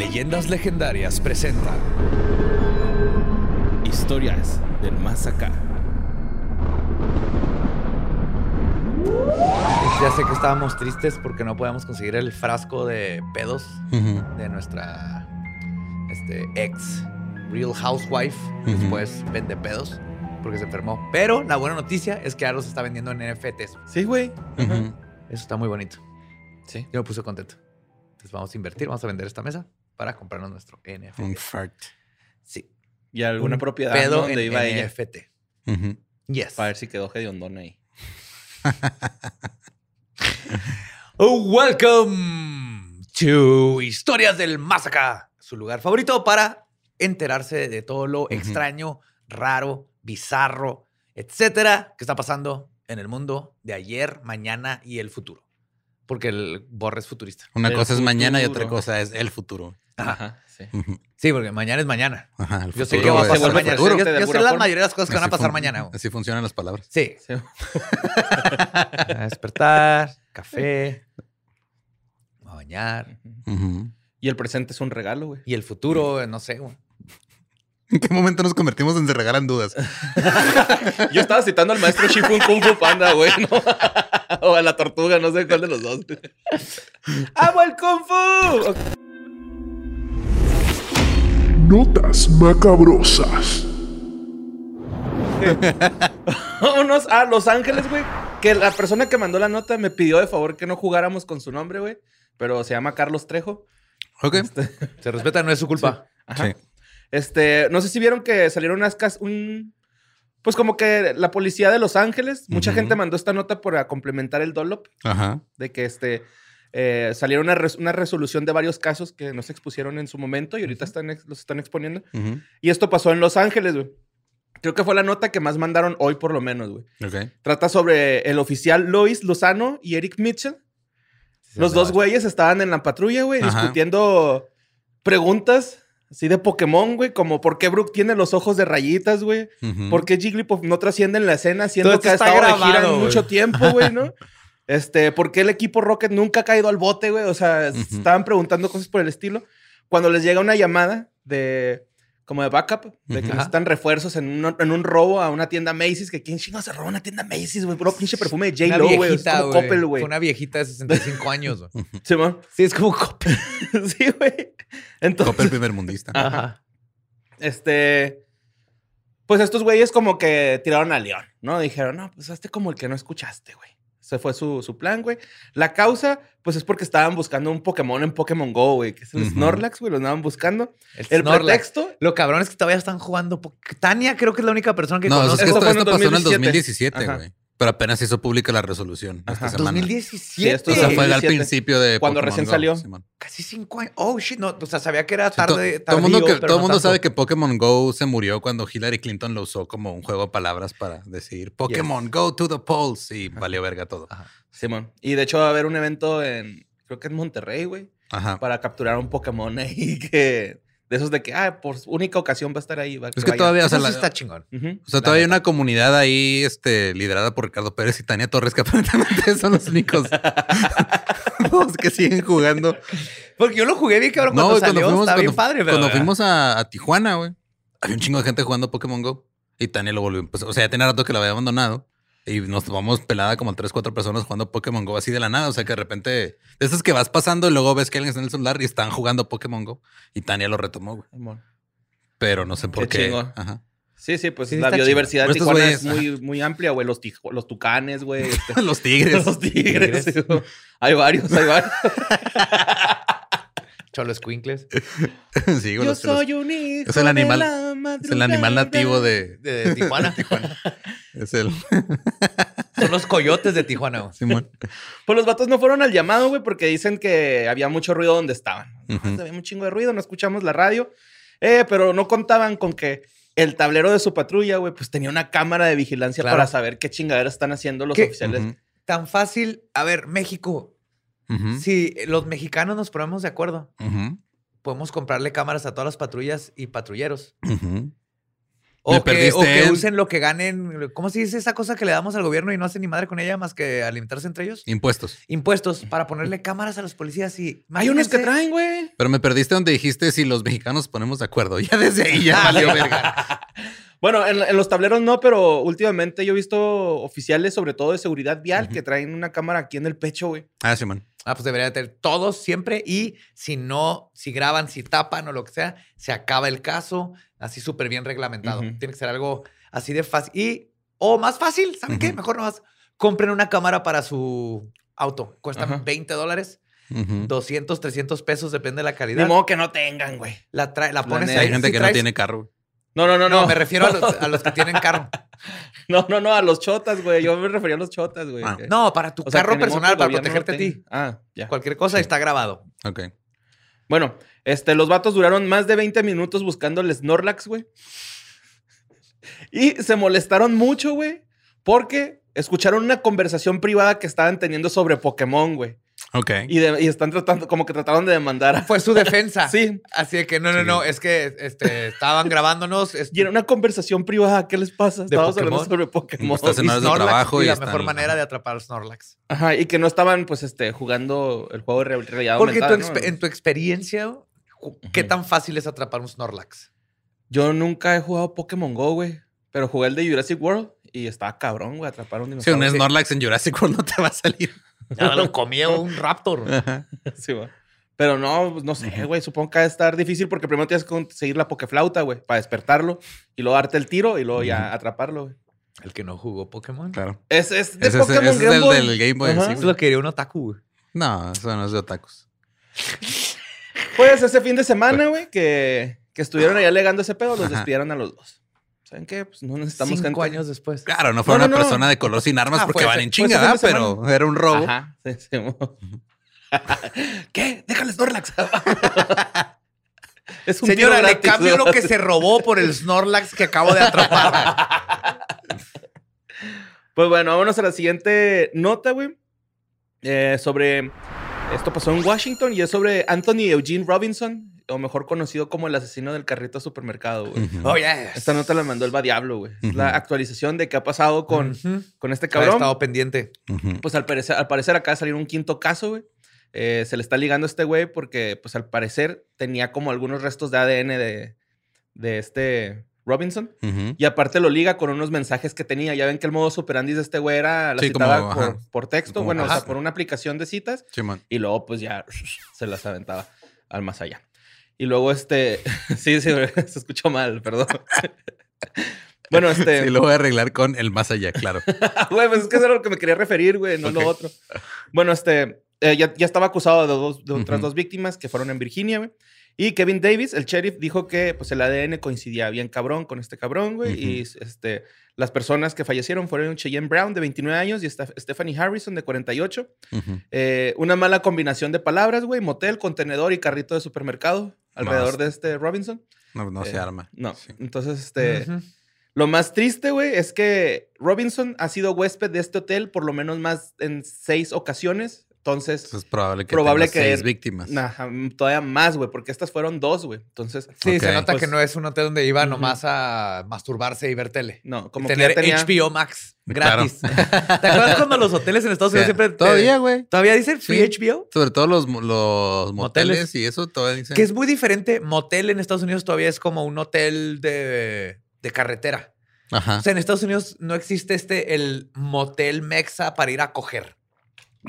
Leyendas Legendarias presenta Historias del más acá. Ya sé que estábamos tristes porque no podíamos conseguir el frasco de pedos de nuestra este, ex Real Housewife. Después vende pedos porque se enfermó. Pero la buena noticia es que ahora los está vendiendo en NFTs. Sí, güey. Eso está muy bonito. Sí. Yo me puse contento. Entonces vamos a invertir, vamos a vender esta mesa para comprarnos nuestro NFT. Un fart. Sí. Y alguna Un propiedad donde en iba ella. NFT. Yes. Para ver si quedó hediondón ahí. Oh, welcome to Historias del Más Acá, su lugar favorito para enterarse de todo lo extraño, raro, bizarro, etcétera, que está pasando en el mundo de ayer, mañana y el futuro. Porque el borre es futurista. Una El cosa es mañana y otra cosa es el futuro. Ajá. Sí. Sí, porque mañana es mañana. Ajá, el Yo sé que va a pasar mañana. futuro. Yo, sé la mayoría de las cosas que van a pasar mañana. güey. Así funcionan las palabras. Sí. Sí. A despertar, café, a bañar. Y el presente es un regalo, güey. Y el futuro, no sé. güey. ¿En qué momento nos convertimos en se regalan dudas? Yo estaba citando al maestro Shifun Kung Fu Panda, güey, ¿no? o a la tortuga, no sé cuál de los dos. ¡Amo el Kung Fu! Notas macabrosas. Vámonos a Los Ángeles, güey. Que la persona que mandó la nota me pidió de favor que no jugáramos con su nombre, güey. Pero se llama Carlos Trejo. Ok. Se respeta, no es su culpa. Ajá. Sí. Este, no sé si vieron que salieron unas cas un pues como que la policía de Los Ángeles, mucha gente mandó esta nota para complementar el Dolop Ajá. de que este eh, salieron una, res- una resolución de varios casos que no se expusieron en su momento y ahorita están los están exponiendo. Y esto pasó en Los Ángeles, güey. Creo que fue la nota que más mandaron hoy por lo menos, güey. Trata sobre el oficial Lois Lozano y Eric Mitchell. Los dos güeyes estaban en la patrulla, güey, discutiendo preguntas así de Pokémon, güey, como por qué Brook tiene los ojos de rayitas, güey. ¿Por qué Jigglypuff no trasciende en la escena siendo Todo que ha estado de gira grabado, en güey. mucho tiempo, güey, ¿no? Este, ¿por qué el equipo Rocket nunca ha caído al bote, güey? O sea, estaban preguntando cosas por el estilo. Cuando les llega una llamada de como de backup, de que necesitan refuerzos en un, en un robo a una tienda Macy's, que quién chingados se roba una tienda Macy's, güey, puro pinche perfume de J-Lo, güey, es como. Coppel, güey. Fue una viejita de 65 años, güey. Simón. Sí, es como Coppel. sí, güey. Entonces, Coppel primer mundista. Ajá. este. Pues estos güeyes como que tiraron al león, ¿no? Dijeron, no, pues hazte como el que no escuchaste, güey. Ese fue su, su plan, güey. La causa, pues es porque estaban buscando un Pokémon en Pokémon Go, güey, que es el. Snorlax, güey, lo andaban buscando. El, El pretexto, Lo cabrón es que todavía están jugando. Tania creo que es la única persona que No, es conoce. que Esto esto, fue en esto pasó en el 2017. 2017, Ajá. güey. Pero apenas hizo pública la resolución Ajá. esta semana. 2017. Sí, esto O sea, fue al 2017. principio de Cuando Pokémon recién Go, salió. Simón. Casi cinco años. Oh, shit. No, o sea, sabía que era Sí, to- tarde. todo el mundo, que, pero todo no mundo tanto. sabe que Pokémon Go se murió cuando Hillary Clinton lo usó como un juego de palabras para decir Pokémon Go to the polls y valió verga todo. Ajá. Simón. Y de hecho va a haber un evento en, creo que en Monterrey, güey, Ajá. para capturar un Pokémon ahí que... De esos de que, ah, por única ocasión va a estar ahí. Va, Es que vaya. todavía, o Eso sea, sí la- está chingón. O sea, todavía hay una comunidad ahí este, liderada por Ricardo Pérez y Tania Torres que aparentemente son los únicos dos que siguen jugando. Porque yo lo jugué bien, cabrón. No, Cuando güey, cuando salió, fuimos, está bien cuando, padre, cuando fuimos a, a Tijuana, güey, había un chingo de gente jugando Pokémon Go. Y Tania lo volvió. empezar. o sea, ya tenía rato que la había abandonado. Y nos tomamos pelada como tres, cuatro personas jugando Pokémon Go así de la nada. O sea, que de repente, de esas que vas pasando y luego ves que alguien está en el celular y están jugando Pokémon Go. Y Tania lo retomó, güey. Pero no sé por Qué qué. Ajá. Sí, sí, pues Sí, la biodiversidad de. Tijuana es muy, muy amplia, güey. Los, los tucanes, güey. este, Los tigres. los tigres. sí, hay varios, hay varios. Cholo Squinkles. sí, los- los- un hijo es el animal- de la es el animal nativo de. De Tijuana. Es el. Son los coyotes de Tijuana. güey. Simón. Pues los vatos no fueron al llamado, güey, porque dicen que había mucho ruido donde estaban. Había un chingo de ruido, no escuchamos la radio. Eh, pero no contaban con que el tablero de su patrulla, güey, pues tenía una cámara de vigilancia Claro. para saber qué chingadera están haciendo los ¿Qué? oficiales. Tan fácil. A ver, México. Si los mexicanos nos ponemos de acuerdo, podemos comprarle cámaras a todas las patrullas y patrulleros. O que, o que en- usen lo que ganen. ¿Cómo se dice esa cosa que le damos al gobierno y no hacen ni madre con ella más que alimentarse entre ellos? Impuestos. Impuestos para ponerle cámaras a los policías y. Hay unos que traen, güey. Pero me perdiste donde dijiste si los mexicanos ponemos de acuerdo. Ya desde ahí ya valió verga. Bueno, en, en los tableros no, pero últimamente yo he visto oficiales, sobre todo de seguridad vial, que traen una cámara aquí en el pecho, güey. Ah, Simón. Ah, pues debería tener todos siempre. Y si no, si graban, si tapan o lo que sea, se acaba el caso. Así súper bien reglamentado. Tiene que ser algo así de fácil. Y, o más fácil, ¿saben qué? Mejor nomás compren una cámara para su auto. Cuestan Ajá. 20 dólares, Ujú. 200, 300 pesos, depende de la calidad. modo que no tengan, güey. La, trae, la pones neta. ahí. Hay gente Si que no tiene carro. No, no, no, No, no. me refiero a los, a los que tienen carro. No, no, no, a los chotas, güey. Yo me refería a los chotas, güey. Ah. No, para tu o sea, carro personal, para protegerte no a ti. Ah, ya. Cualquier cosa está grabado. Ok. Bueno, este, los vatos duraron más de 20 minutos buscando el Snorlax, güey. Y se molestaron mucho, güey, porque escucharon una conversación privada que estaban teniendo sobre Pokémon, güey. Ok. Y, de- y están tratando, como que trataron de demandar. a- Fue su defensa. Sí. Así de que no, no, Sí. no, es que este, estaban grabándonos. este, Y era una conversación privada. ¿Qué les pasa? Estábamos hablando sobre Pokémon. Estás en horas de trabajo y y la están- mejor manera de atrapar a Snorlax. Ajá, y que no estaban, pues, este, jugando el juego de real- realidad Porque en tu experiencia, ¿qué tan fácil es atrapar un Snorlax? Yo nunca he jugado Pokémon Go, güey. Pero jugué el de Jurassic World y estaba cabrón, güey, atrapar un Si dinosaurio. un Snorlax en Jurassic World no te va a salir. Ya lo comió un Raptor. Sí, güey. Pero no, pues, no sé, güey. Supongo que va a estar difícil porque primero tienes que conseguir la Pokeflauta, güey, para despertarlo y luego darte el tiro y luego ya atraparlo, güey. El que no jugó Pokémon. Claro. Es, es de Ese es, Pokémon ese es Game el Boy. del Game Boy. Sí, Eso es lo que quería un otaku. güey. No, eso no es de otakus. Pues ese fin de semana, güey, que, que estuvieron ahí alegando ese pedo, los Ajá. despidieron a los dos. ¿Saben qué? Pues no necesitamos Cinco gente. años después. Claro, no fue No, una no, no. persona de color sin armas Ah, porque fue van ese- en fue ese chinga, fin de ¿verdad? pero era un robo. Ajá. Sí, sí, mo. ¿Qué? Déjale Snorlax. es un Señora, le gratis, cambio ¿no? lo que se robó por el Snorlax que acabo de atrapar. Pues bueno, vámonos a la siguiente nota, güey. Eh, sobre. Esto pasó en Washington y es sobre Anthony Eugene Robinson, o mejor conocido como el asesino del carrito de supermercado, güey. Ujú. Oh, yes. Esta nota la mandó el Va Diablo, güey. Es la Ujú. actualización de qué ha pasado con, con este Ha cabrón. estado pendiente. Pues al parecer, al parecer acaba de salir un quinto caso, güey. Eh, se le está ligando a este güey porque, pues al parecer, tenía como algunos restos de ADN de, de este Robinson. Y aparte lo liga con unos mensajes que tenía. Ya ven que el modo superandis de este güey era la Sí, citada como, por, texto, Como, bueno, o sea, por una aplicación de citas. Simón. Y luego, pues ya se las aventaba al más allá. Y luego, este. sí, sí, se escuchó mal, perdón. bueno, este. Sí, lo voy a arreglar con el más allá, claro. Güey, pues es que eso era lo que me quería referir, güey, no lo otro. Bueno, este, eh, ya, ya estaba acusado de, dos, de otras dos víctimas que fueron en Virginia, güey. Y Kevin Davis, el sheriff, dijo que pues, el ADN coincidía bien cabrón con este cabrón, güey. Y este, las personas que fallecieron fueron Cheyenne Brown, de 29 años, y Stephanie Harrison, de 48. Ujú. Eh, una mala combinación de palabras, güey. Motel, contenedor y carrito de supermercado alrededor Más. de este Robinson. No, no se Eh, arma. No. Sí. Entonces, este... Lo más triste, güey, es que Robinson ha sido huésped de este hotel por lo menos más en seis ocasiones. Entonces, Entonces es probable que Probable que seis víctimas. mm, todavía más, güey, porque estas fueron dos, güey. Entonces, Sí, se nota Pues- que no es un hotel donde iba nomás a masturbarse y ver tele. no, como que tener ya tenía... HBO Max Claro. gratis. ¿Te acuerdas cuando los hoteles en Estados O sea, Unidos siempre Todavía, güey. todavía dicen free Sí. HBO? Sobre todo los, los moteles, Moteles. y eso todavía dicen. Que es muy diferente. Motel en Estados Unidos todavía es como un hotel de, de carretera. Ajá. O sea, en Estados Unidos no existe este, el motel mexa para ir a coger.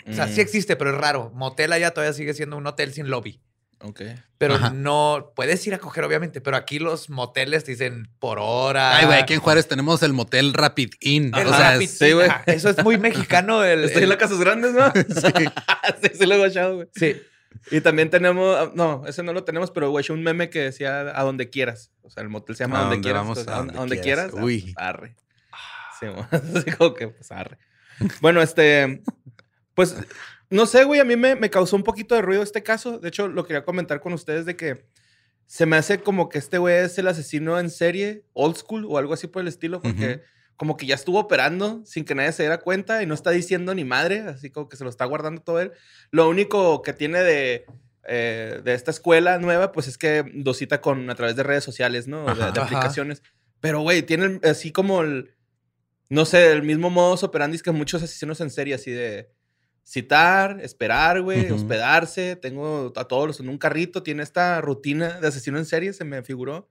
O sea, Mm, sí existe, pero es raro. Motel allá todavía sigue siendo un hotel sin lobby. ok. Pero Ajá. no puedes ir a coger, obviamente. Pero aquí los moteles te dicen por hora. Ay, güey, aquí en Juárez tenemos el motel Rapid Inn. El o sea, Rapid sí, güey. Eso es muy mexicano. El, Estoy en las casas grandes, ¿no? sí, sí, lo he guachado, güey. Sí. Y también tenemos, ah, no, ese no lo tenemos, pero güey, un meme que decía a donde quieras. O sea, el motel se llama A donde donde quieras. vamos, entonces, a a donde quieras. quieras. ah, Uy. pues, arre. Sí, como que, pues arre. Bueno, este, pues, no sé, güey, a mí me, me causó un poquito de ruido este caso. De hecho, lo quería comentar con ustedes de que se me hace como que este güey es el asesino en serie, old school o algo así por el estilo, porque como que ya estuvo operando sin que nadie se diera cuenta y no está diciendo ni madre, así como que se lo está guardando todo él. Lo único que tiene de, eh, de esta escuela nueva, pues es que dosita con a través de redes sociales, ¿no? De, Ajá. de Ajá. aplicaciones. Pero, güey, tienen así como el, no sé, el mismo modus operandi que muchos asesinos en serie, así de citar, esperar, güey, hospedarse. Tengo a todos los en un carrito. Tiene esta rutina de asesino en serie, se me figuró.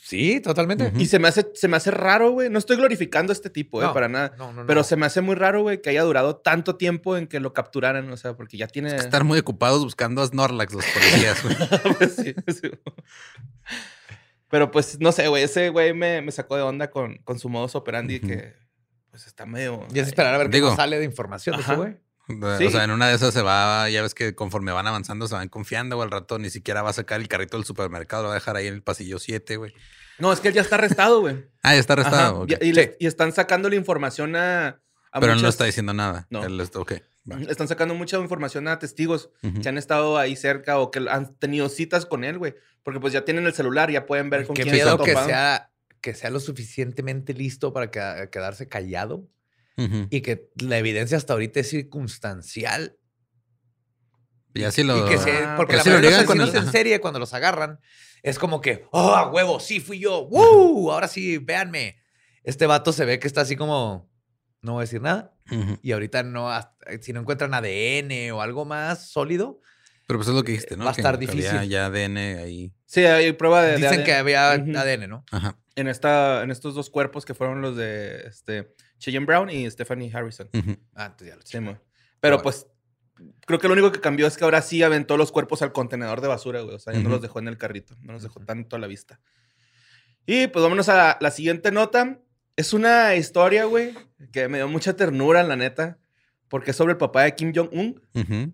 Sí, totalmente. Y se me hace, se me hace raro, güey. No estoy glorificando a este tipo, eh, para nada. No, no, no. Pero se me hace muy raro, güey, que haya durado tanto tiempo en que lo capturaran. O sea, porque ya tiene. Estar muy ocupados buscando a Snorlax los policías, güey. Pues sí, sí. Pero pues, no sé, güey. Ese güey me, me sacó de onda con, con su modus operandi Ujú. que, pues, está medio... Y es esperar a ver qué Digo- más sale de información de ese güey. Sí. O sea, en una de esas se va, ya ves que conforme van avanzando se van confiando, o al rato ni siquiera va a sacar el carrito del supermercado, lo va a dejar ahí en el pasillo 7, güey. No, es que él ya está arrestado, güey. Ah, ya está arrestado. Y, y le- y están sacando la información a... a Pero él no muchas- está diciendo nada. No. Él está-. Están sacando mucha información a testigos que han estado ahí cerca o que han tenido citas con él, güey. Porque pues ya tienen el celular, ya pueden ver con Qué quién está miedo que topado. sea, que sea lo suficientemente listo para queda- quedarse callado Y que la evidencia hasta ahorita es circunstancial. Y así lo. y que se- Ah, porque pero la si lo mayoría de en serie, cuando los agarran, es como que, oh, a huevo, sí fui yo. ¡Woo! Ahora sí, véanme. Este vato se ve que está así como, no voy a decir nada. Y ahorita no, hasta- si no encuentran ADN o algo más sólido, Pero pues es lo que dijiste, ¿no? Va a Que estar había difícil. ya ADN ahí. Sí, hay prueba de... de dicen ADN. que había. ADN, ¿no? Ajá. en, esta, en estos dos cuerpos que fueron los de este, Cheyenne Brown y Stephanie Harrison. Ujú. Ah, entonces ya lo Sí. Pero bueno. pues creo que lo único que cambió es que ahora sí aventó los cuerpos al contenedor de basura, güey. O sea, ya no los dejó en el carrito, no los dejó tanto a la vista. Y pues vámonos a la siguiente nota. Es una historia, güey, que me dio mucha ternura, la neta, porque es sobre el papá de Kim Jong-un.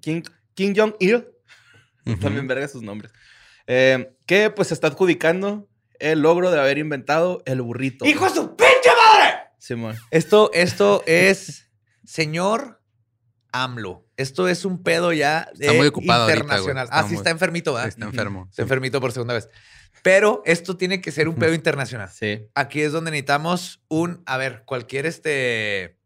Kim, Kim Jong-il, también verga sus nombres, eh, que pues está adjudicando el logro de haber inventado el burrito. ¡Hijo de su madre! Simón. Esto, esto es, señor AMLO. Esto es un pedo ya de Está muy ocupado ahorita, internacional. güey. Está ah, sí, está enfermito, ¿verdad? Está enfermo. Está enfermito por segunda vez. Pero esto tiene que ser un pedo internacional. Sí. Aquí es donde necesitamos un, a ver, cualquier este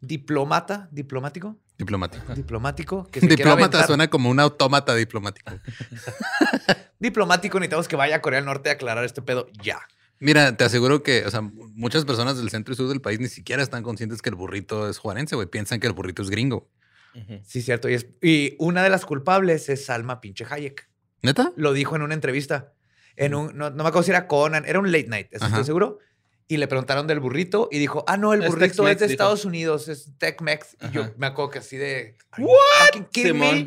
diplomata, diplomático, Diplomático. diplomático, que se Diplomata suena como un autómata diplomático. Diplomático, necesitamos que vaya a Corea del Norte a aclarar este pedo ya. Mira, te aseguro que, o sea, muchas personas del centro y sur del país ni siquiera están conscientes que el burrito es juarense, güey. Piensan que el burrito es gringo. Ujú. Sí, cierto. Y, es- y una de las culpables es Salma pinche Hayek. ¿Neta? Lo dijo en una entrevista. En un, no, no me acuerdo si era Conan, era un late night, eso Ajá. estoy seguro. Y le preguntaron del burrito y dijo, ah, no, el burrito es, de dijo. Estados Unidos, es Tech-Mex. Y yo me acuerdo que así de.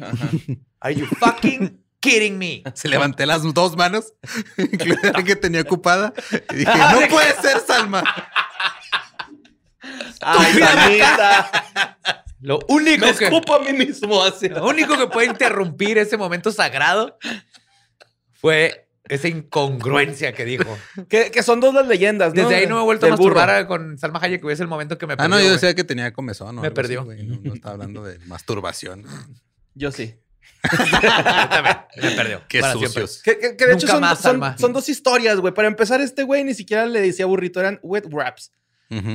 Ajá. Are you fucking kidding me? Se levanté las dos manos, incluida la que tenía ocupada, y dije, no puede ser, Salma. ¡Ay, Salmita! Lo único, Me que, escupo a mí mismo así. lo único que puede interrumpir ese momento sagrado fue esa incongruencia que dijo. Que, que son dos las leyendas, ¿no? Desde ahí no me he vuelto a burro. masturbar con Salma Hayek, que es el momento que me Ah, perdió, no, yo güey. decía que tenía comezón. Me perdió. así, no, no estaba hablando de masturbación. Yo sí. Me perdió. Qué para sucios. Que, que- que de hecho Nunca son, más, son- son dos historias, güey. Para empezar, este güey ni siquiera le decía burrito, eran wet wraps.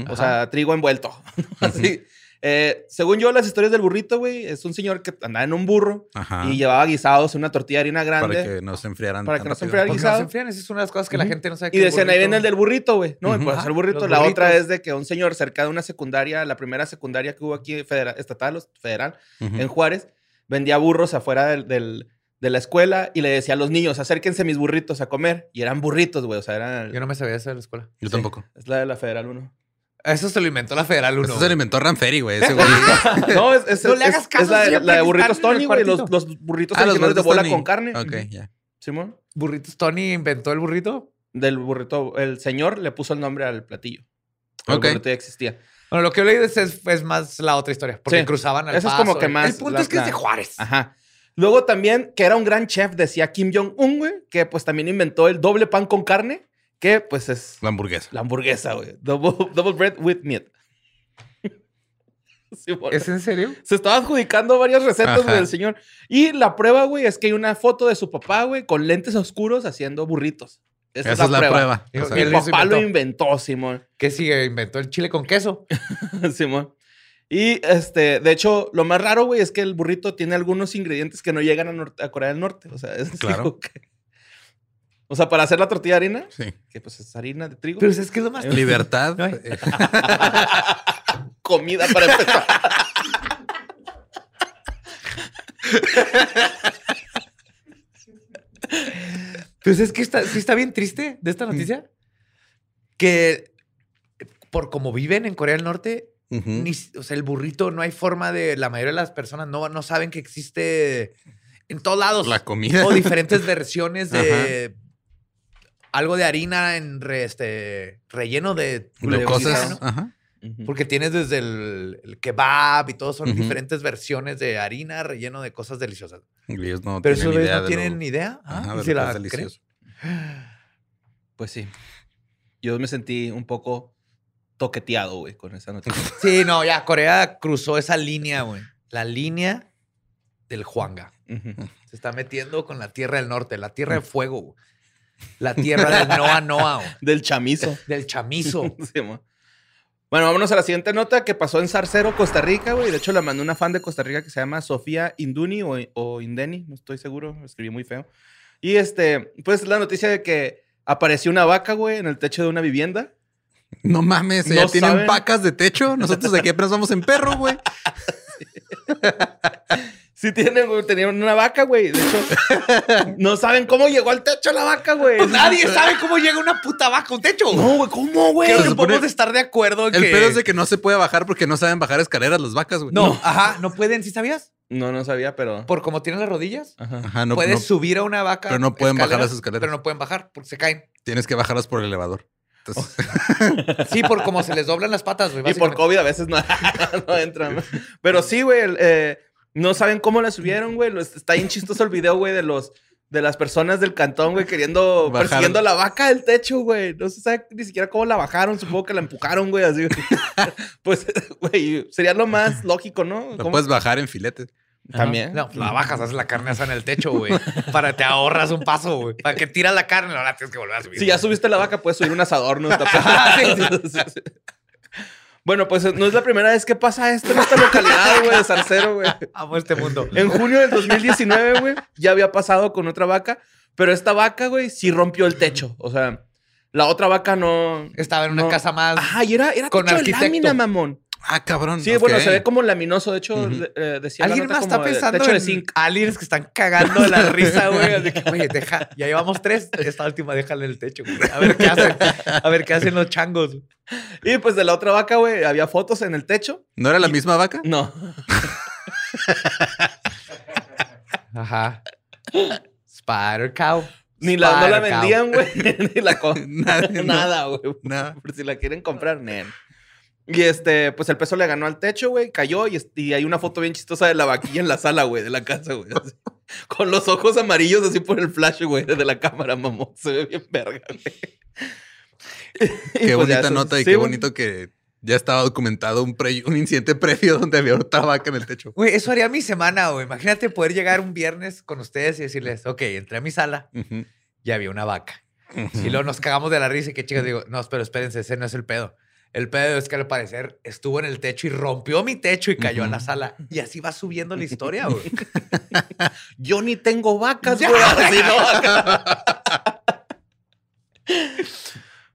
O sea, trigo envuelto. Así. Eh, según yo, las historias del burrito, güey, es un señor que andaba en un burro Ajá. y llevaba guisados en una tortilla de harina grande. Para que no se enfriaran. Para que no se enfriaran. Porque guisado. no se enfrían, esa es una de las cosas que la gente no sabe. Y decían, ahí viene el del burrito, güey. No, Ujú. pues el burrito. los La otra es de que un señor cerca de una secundaria, la primera secundaria que hubo aquí, federal, estatal federal, en Juárez, vendía burros afuera del, del- de la escuela y le decía a los niños, acérquense mis burritos a comer. Y eran burritos, güey. O sea, eran... Yo no me sabía eso de la escuela. Yo Sí, tampoco. Es la de la Federal 1. Eso se lo inventó la Federal 1. Esto se lo inventó Ranferi, güey. Ese güey. no, es, es, No le es- hagas caso es la, la de burritos Tony, güey. Los, los burritos Ah, los originales de burritos bola Tony. con carne. Ok, ya. Simón. Burritos Tony inventó el burrito. Del burrito. El señor le puso el nombre al platillo. Ok. El burrito ya existía. Bueno, lo que leí es, es, es más la otra historia. Porque Sí. cruzaban al Eso es paso. como que El- más El punto la- es que es de la- Juárez. Ajá. Luego también, que era un gran chef, decía Kim Jong-un, güey, que pues también inventó el doble pan con carne, que pues es La hamburguesa. la hamburguesa, güey. Double, double bread with meat. Sí, ¿Es en serio? Se estaba adjudicando varias recetas, Ajá. güey, del señor. Y la prueba, güey, es que hay una foto de su papá, güey, con lentes oscuros haciendo burritos. Esa, Esa es la prueba. O sea, eso papá lo inventó. Simón. ¿Qué sigue? Inventó el chile con queso. Simón. Y este, de hecho, lo más raro, güey, es que el burrito tiene algunos ingredientes que no llegan a, Nor- a Corea del Norte. O sea, es Claro. que- O sea, para hacer la tortilla de harina, Sí. que pues es harina de trigo. Pero es que es lo más... Libertad. No hay- eh, comida para empezar. Pues es que está, sí está bien triste de esta noticia. Que por como viven en Corea del Norte, ni, o sea, el burrito no hay forma de... La mayoría de las personas no, no saben que existe en todos lados. La comida. O diferentes versiones de algo de harina en re- este, relleno de, De de cosas. ¿no? Ajá. Porque tienes desde el, el kebab y todo, son diferentes versiones de harina relleno de cosas deliciosas. Ellos no Pero tienen idea no tienen lo- ni idea. Ah. Pues sí. Yo me sentí un poco toqueteado, güey, con esa noticia. Sí, no, ya Corea cruzó esa línea, güey. La línea del Juanga. Se está metiendo con la tierra del norte, la tierra de fuego, güey. La tierra del Noa Noa, güey. Del chamizo. del chamizo. Sí. Bueno, vámonos a la siguiente nota que pasó en Zarcero, Costa Rica, güey. De hecho, la mandó una fan de Costa Rica que se llama Sofía Induni o, o Indeni, no estoy seguro, lo escribí muy feo. Y este, pues la noticia de que apareció una vaca, güey, en el techo de una vivienda. No mames, No ya tienen saben. vacas de techo. Nosotros aquí apenas vamos en perro, güey. Sí, tienen, güey, tenían una vaca, güey. De hecho, no saben cómo llegó al techo la vaca, güey. Pues nadie sabe cómo llega una puta vaca a un techo. No, güey, ¿cómo, güey? Creo que podemos estar de acuerdo en El que... pedo es de que no se puede bajar porque no saben bajar escaleras las vacas, güey. No, ajá, no pueden, ¿sí sabías? No, no sabía, pero. Por como tienen las rodillas, Ajá. Ajá, no, puedes no, subir a una vaca. pero no pueden bajar las escaleras. Pero no pueden bajar porque se caen. tienes que bajarlas por el elevador. Entonces, Sí, por como se les doblan las patas, güey. Y por. COVID a veces no, no entran. Pero sí, güey, eh, no saben cómo la subieron, güey. Está bien chistoso el video, güey, de los de las personas del cantón, güey, queriendo, Bajar. persiguiendo a la vaca del techo, güey. No se sabe ni siquiera cómo la bajaron. Supongo que la empujaron, güey, así. pues, güey, sería lo más lógico, ¿no? lo ¿Cómo? puedes bajar en filetes. También. No, pues la bajas, haces la carne asada en el techo, güey. Para te ahorras un paso, güey. Para que tiras la carne, ahora tienes que volver a subir. Si ya subiste la vaca, puedes subir un asador, ¿no? Está perfecto. Sí, sí. Bueno, pues no es la primera vez que pasa esto en esta localidad, güey, de Zarcero, güey. Amo este mundo. En junio del 2019, güey, ya había pasado con otra vaca, pero esta vaca, güey, sí rompió el techo. O sea, la otra vaca no. Estaba en una no- casa más. Ajá, y era, era Con techo de lámina, mamón. Ah, cabrón. Sí, bueno, se ve como laminoso. De hecho, Ujú. de- eh, decía Alguien más está de pensando de en zinc. aliens que están cagando de la risa, güey. Así que, Oye, deja, ya llevamos tres. Esta última déjale el techo, güey. A ver qué hacen. A ver qué hacen los changos. Y pues de la otra vaca, güey, había fotos en el techo. ¿No era la misma vaca? No. Ajá. Spider Cow. Ni la, no la vendían, güey. Ni la. Nada, güey. Nada. Por si la quieren comprar, nen. Y este, pues el peso le ganó al techo, güey, cayó y, est- y hay una foto bien chistosa de la vaquilla en la sala, güey, de la casa, güey. Con los ojos amarillos así por el flash, güey, de la cámara, mamón. Se ve bien verga, güey. Qué pues bonita nota y sí, qué bonito que ya estaba documentado un, pre- un incidente previo donde había otra vaca en el techo. Güey, eso haría mi semana, güey. Imagínate poder llegar un viernes con ustedes y decirles, ok, entré a mi sala Ujú. y había una vaca. Y luego nos cagamos de la risa y que chicas digo, no, pero espérense, ese no es el pedo. El pedo es que al parecer estuvo en el techo y rompió mi techo y cayó a la sala. Y así va subiendo la historia, güey. Yo ni tengo vacas, güey.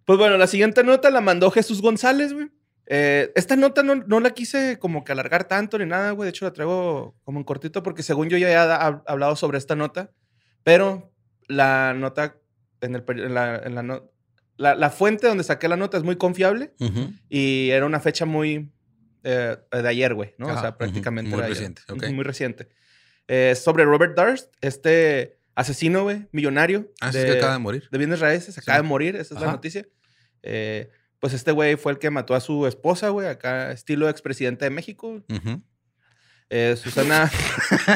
pues bueno, la siguiente nota la mandó Jesús González, güey. Eh, esta nota no, no la quise como que alargar tanto ni nada, güey. De hecho, la traigo como en cortito porque según yo ya he ha- hablado sobre esta nota. Pero la nota en, el, en la, en la la- la fuente donde saqué la nota es muy confiable y era una fecha muy eh, de ayer, güey, ¿no? o Ajá, sea, prácticamente muy reciente, ok. Ujú, Muy reciente. Eh, sobre Robert Durst, este asesino, güey, millonario. Ah, sí, es que acaba de morir. de bienes raíces, acaba Sí. de morir, esa es la noticia. Eh, pues este güey fue el que mató a su esposa, güey, acá estilo expresidente de México. Eh, Susana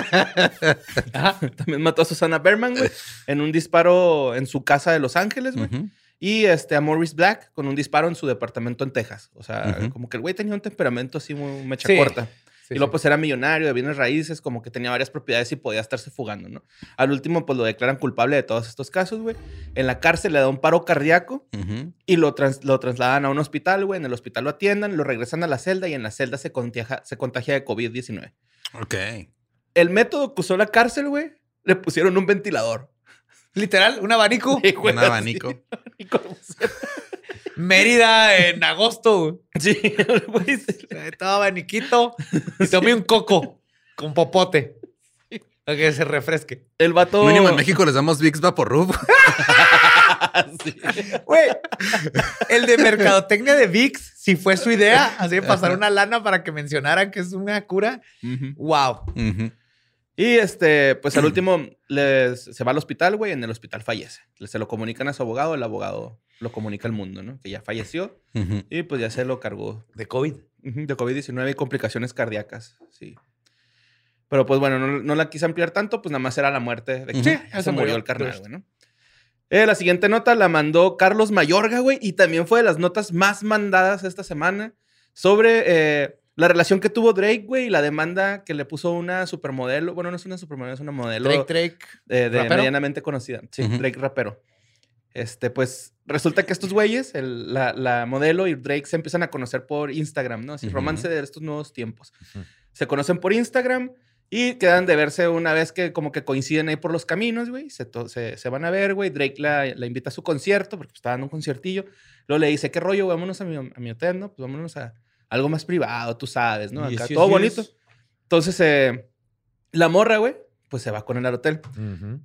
también mató a Susana Berman, güey, en un disparo en su casa de Los Ángeles, güey. Y este, a Maurice Black con un disparo en su departamento en Texas. O sea, como que el güey tenía un temperamento así muy mecha Sí. corta. Sí, y luego sí. pues era millonario de bienes raíces, como que tenía varias propiedades y podía estarse fugando, ¿no? Al último pues lo declaran culpable de todos estos casos, güey. En la cárcel le da un paro cardíaco y lo, trans- lo trasladan a un hospital, güey. En el hospital lo atiendan, lo regresan a la celda y en la celda se contagia, se contagia de COVID-19. Ok. El método que usó la cárcel, güey, le pusieron un ventilador. Literal, un abanico. Sí, güey, Un abanico. Mérida en agosto. Sí, güey, sí. Todo abaniquito. Y tomé un coco con popote. Para que se refresque. El vato. Mínimo en México les damos Vicks Vaporub. Sí. Güey, el de mercadotecnia de VIX, si fue su idea, así de pasar una lana para que mencionaran que es una cura. Wow. Ujú. Y este, pues al último les, se va al hospital, güey. En el hospital fallece. Se lo comunican a su abogado. El abogado lo comunica al mundo, ¿no? Que ya falleció. Y pues ya se lo cargó De COVID. Ujú, de COVID-19 y complicaciones cardíacas. Sí. Pero pues bueno, no, no la quise ampliar tanto, pues nada más era la muerte de que sí, ya se, murió. el carnal, Pues- güey, ¿no? Eh, la siguiente nota la mandó Carlos Mayorga, güey, y también fue de las notas más mandadas esta semana sobre eh, la relación que tuvo Drake, güey, y la demanda que le puso una supermodelo. Bueno, no es una supermodelo, es una modelo Drake, Drake. eh, de ¿rapero? medianamente conocida. Sí. Drake rapero. Este, pues resulta que estos güeyes, el- la, la modelo y Drake se empiezan a conocer por Instagram, ¿no? Así, Ujú. romance de estos nuevos tiempos. Se conocen por Instagram y quedan de verse una vez que como que coinciden ahí por los caminos, güey. Se, se, se van a ver, güey. Drake la, la invita a su concierto porque está dando un conciertillo. Luego le dice, ¿qué rollo? Vámonos a mi, a mi hotel, ¿no? Pues vámonos a algo más privado, tú sabes, ¿no? Acá, yes, todo yes. bonito. Entonces, eh, la morra, güey, pues se va con él al hotel. Ujú.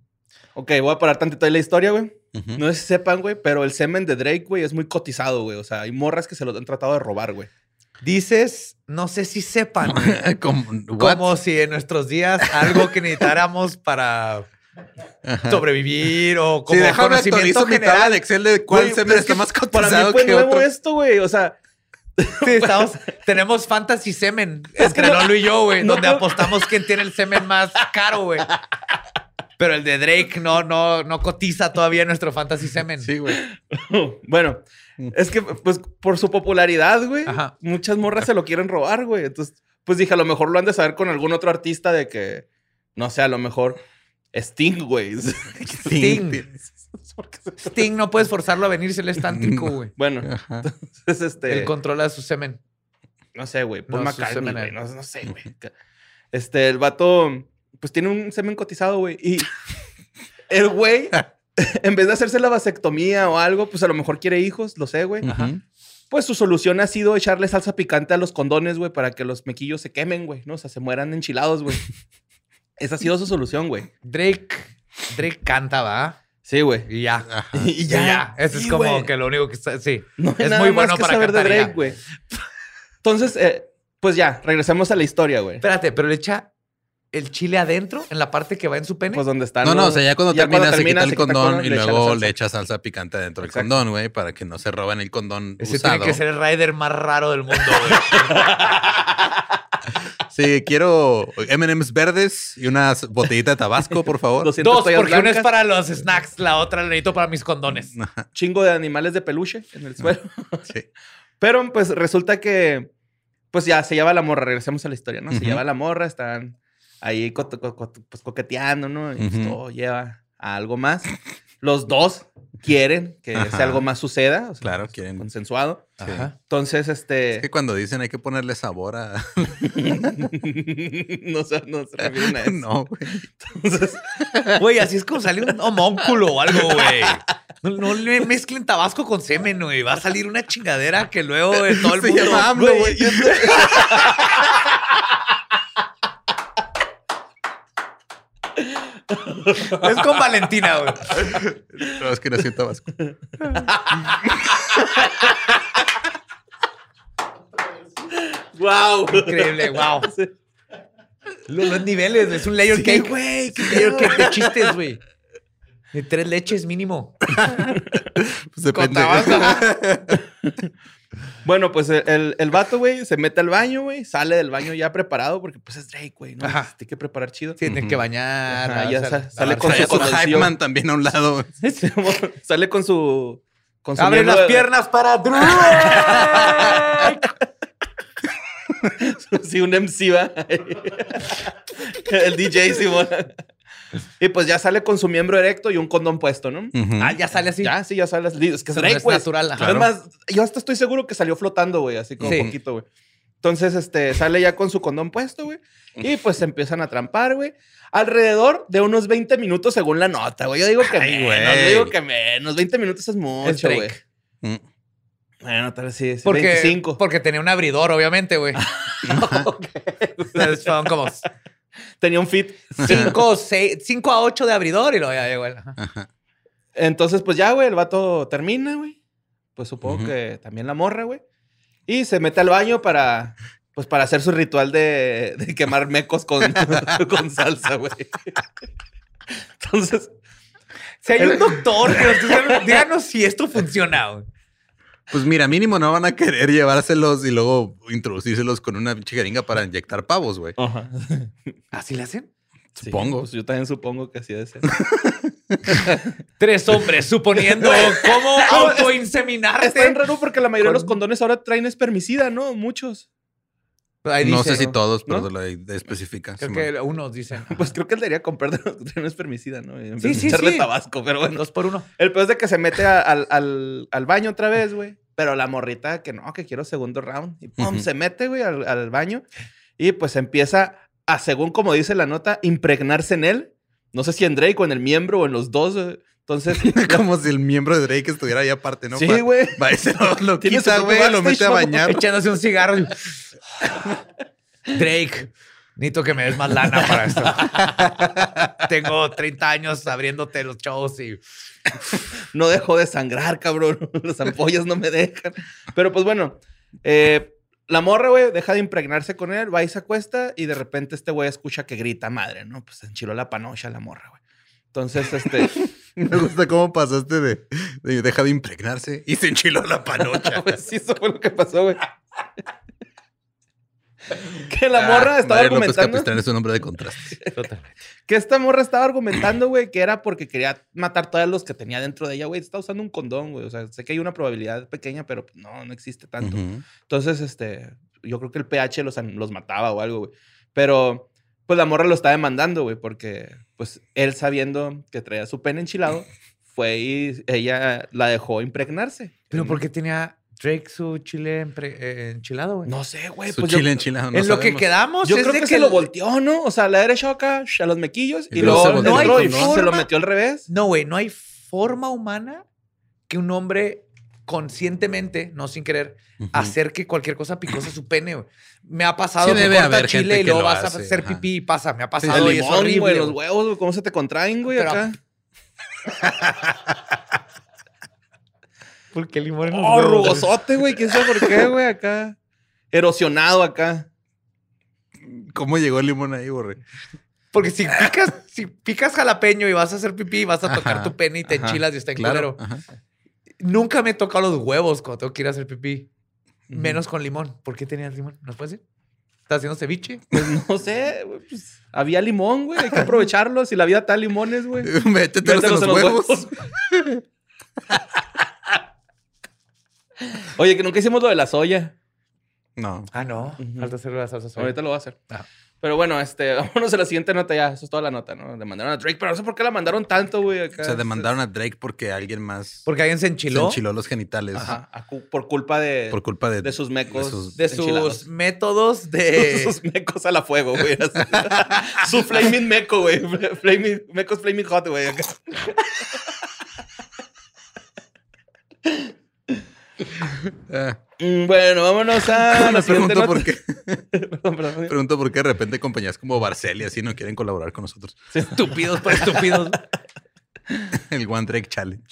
Ok, voy a parar tantito ahí la historia, güey. No sé si sepan, güey, pero el semen de Drake, güey, es muy cotizado, güey. O sea, hay morras que se lo han tratado de robar, güey. Dices, no sé si sepan, Como, si en nuestros días algo que necesitáramos para Ajá. sobrevivir o Sí, como déjame conocimiento actualizo mi tabla general. de Excel de cuál Güey, semen está que más Para cotizado mí fue que nuevo otro. esto, güey. O sea, Sí, estamos, tenemos fantasy semen entre Lolo y yo, güey, no donde apostamos quién tiene el semen más caro, güey. Pero el de Drake no, no, no cotiza todavía nuestro fantasy semen. Sí, güey. bueno, es que, pues, por su popularidad, güey, Ajá. muchas morras se lo quieren robar, güey. Entonces, pues dije, a lo mejor lo han de saber con algún otro artista de que, no sé, a lo mejor Sting, güey. Sting. Sting no puedes forzarlo a venirse, él es tántrico, güey. bueno, Ajá. entonces, este. Él controla su semen. No sé, güey. Paul No, McCartney, güey. No, no sé, güey. Este, el vato, pues tiene un semen cotizado, güey. Y el güey, en vez de hacerse la vasectomía o algo, pues a lo mejor quiere hijos, lo sé, güey. Pues su solución ha sido echarle salsa picante a los condones, güey, para que los mequillos se quemen, güey, ¿no? O sea, se mueran enchilados, güey. Esa ha sido su solución, güey. Drake, Drake canta, ¿va? Sí, güey. Y ya. Ajá. Y Y ya. Eso Sí, es como que lo único que está. Sí. No Es muy bueno que para saber de cantar ya. Drake, güey. Entonces, eh, pues ya, regresemos a la historia, güey. Espérate, pero le echa el chile adentro en la parte que va en su pene. Pues donde está. No, no, o sea, ya cuando termina se quita el condón y le luego le echa salsa picante dentro del Exacto. condón, güey, para que no se roben el condón Ese usado. tiene que ser el rider más raro del mundo, güey. Sí, quiero M&M's verdes y una botellita de tabasco, por favor. 200 Dos, porque una es blancas, para los snacks, la otra la necesito para mis condones. chingo de animales de peluche en el suelo. Sí. Pero pues resulta que, pues ya se lleva la morra, regresemos a la historia, ¿no? Se Ujú. lleva la morra, están ahí co- co- co- pues, coqueteando, ¿no? Y pues, Ujú. todo lleva a algo más. Los dos quieren que Ajá. ese algo más suceda, o sea, Claro, pues, quieren. consensuado. Ajá. Entonces, este... Es que cuando dicen hay que ponerle sabor a... no, se, no se refieren a eso. no, güey. Entonces, Güey, así es como sale un homónculo o algo, güey. No, no le mezclen tabasco con semen, güey. Va a salir una chingadera que luego eh, todo el Se mundo. llama AMLO, güey. Es con Valentina, güey. No, es que nació en Tabasco. wow. Increíble, wow. Los, los niveles, es un layer Sí, cake. güey, qué Layer cake de chistes, güey. De tres leches mínimo. Pues depende. Bueno, pues el, el, vato, güey, se mete al baño, güey, sale del baño ya preparado porque pues es Drake, güey, ¿no? Ajá. Tiene que preparar chido. Tienen que bañar. Ajá, ya sale con su condoncillo. hype man también a un lado. sale con su... Con su Abre las de- piernas para Drake. Sí, un MC, va. el DJ, Simón. Y pues ya sale con su miembro erecto y un condón puesto, ¿no? Ah, ya sale así. Ya, sí, ya sale. Es que es Drake, natural, ajá. Es más, yo hasta estoy seguro que salió flotando, güey, así como Sí. poquito, güey. Entonces, este, sale ya con su condón puesto, güey. Y pues se empiezan a trampar, güey. Alrededor de unos 20 minutos según la nota, güey. Yo digo que Ay, menos, yo digo que menos. 20 minutos es mucho, güey. Mm. Bueno, tal vez sí, sí, Porque, 25. porque tenía un abridor, obviamente, güey. Entonces fueron como Tenía un fit. 5 cinco a 8 de abridor y luego ya llegó. Entonces, pues ya, güey, el vato termina, güey. Pues supongo que también la morra, güey. Y se mete al baño para, pues para hacer su ritual de, de quemar mecos con, con salsa, güey. Entonces, Si hay un doctor que nos díganos si esto funciona. güey. Pues mira, mínimo no van a querer llevárselos y luego introducírselos con una pinche jeringa para inyectar pavos, güey. ¿Así le hacen? sí, Supongo. pues yo también supongo que así debe ser. Tres hombres suponiendo cómo Está bien raro porque la mayoría de los Con- condones ahora traen espermicida, ¿no? Muchos. Ahí no dice, sé si todos, pero ¿No? la de especifica. Creo que unos dicen. Pues creo que él debería comprar de los que traen espermicida, ¿no? Y en Sí, sí, echarle sí. tabasco, pero bueno. Dos por uno. El peor es de que se mete a- al- al baño otra vez, güey. Pero la morrita que no, que quiero segundo round. Y pum, Ujú. se mete, güey, al, al baño. Y pues empieza a, según como dice la nota, impregnarse en él. No sé si en Drake o en el miembro o en los dos. Entonces, Como si el miembro de Drake estuviera ahí aparte, ¿no? sí, güey. Va lo, lo quita, güey, lo mete a bañar. Echándose un cigarro. y- Drake, necesito que me des más lana para esto. Tengo 30 años abriéndote los shows y No dejó de sangrar, cabrón. Las ampollas no me dejan. Pero pues bueno, eh, la morra, güey, deja de impregnarse con él, va y se acuesta y de repente este güey escucha que grita madre, ¿no? Pues se enchiló la panocha la morra, güey. Entonces, este... Me gusta cómo pasaste de, de deja de impregnarse y se enchiló la panocha. Pues sí, eso fue lo que pasó, güey. que la morra estaba Mario López argumentando. Capistrán es un hombre de contraste. Que esta morra estaba argumentando, güey, que era porque quería matar todos los que tenía dentro de ella, güey. Está usando un condón, güey. O sea, sé que hay una probabilidad pequeña, pero no, no existe tanto. Entonces, este, yo creo que el pH los, los mataba o algo, güey. Pero, pues la morra lo está demandando, güey, porque, pues, él sabiendo que traía su pene enchilado, fue y ella la dejó impregnarse. ¿Pero por qué tenía Drake su chile empre- eh, enchilado, güey? No sé, güey. Su Pues yo- chile enchilado. no en lo que sabemos. quedamos Yo es creo de que, se lo volteó, ¿no? O sea, la derecha acá a los mequillos y, Y luego luego se el volteó otro el y condón. se lo metió al revés. No, güey, no hay forma humana que un hombre conscientemente, no sin querer, Ujú. acerque cualquier cosa picosa a su pene, güey. Me ha pasado Sí que debe corta haber chile gente y que luego lo vas a hace, hacer ajá. pipí y pasa. Me ha El pasado y es limón, horrible. güey, los huevos, güey, ¿cómo se te contraen, güey, acá? Porque el limón en los Oh, huevos. rugosote, güey, quién sabe por qué, güey, acá. Erosionado acá. ¿Cómo llegó el limón ahí, borre? Porque si picas, si picas jalapeño y vas a hacer pipí, vas a tocar Ajá, tu pene y te ajá, enchilas y está en Claro. culero. ajá. Nunca me he tocado los huevos cuando tengo que ir a hacer pipí. Menos con limón. ¿Por qué tenías limón? ¿Nos puedes decir? ¿Estás haciendo ceviche? Pues no sé, güey, pues había limón, güey, hay que aprovecharlo. Si la vida está limones, güey. Métetelos en los Mételos en los huevos. Oye, que nunca hicimos lo de la soya. No. Ah, no. Falta hacer la salsa soya. Ahorita lo voy a hacer. Ah. Pero bueno, este, vámonos a la siguiente nota ya. Eso es toda la nota, ¿no? Le mandaron a Drake, pero no sé por qué la mandaron tanto, güey. acá. O sea, demandaron a Drake porque alguien más Porque alguien se se enchiló. enchiló los genitales Ajá, por culpa de, por culpa de, de sus mecos. de sus- De sus métodos de... sus mecos a la fuego, güey. Su flaming meco, güey. Flaming, mecos flaming hot, güey. Mm, Bueno, vámonos a la me siguiente pregunto nota. por qué. Perdón, perdón. Pregunto por qué de repente compañías como Barcel y así no quieren colaborar con nosotros. Estúpidos por estúpidos. El One Drake Challenge.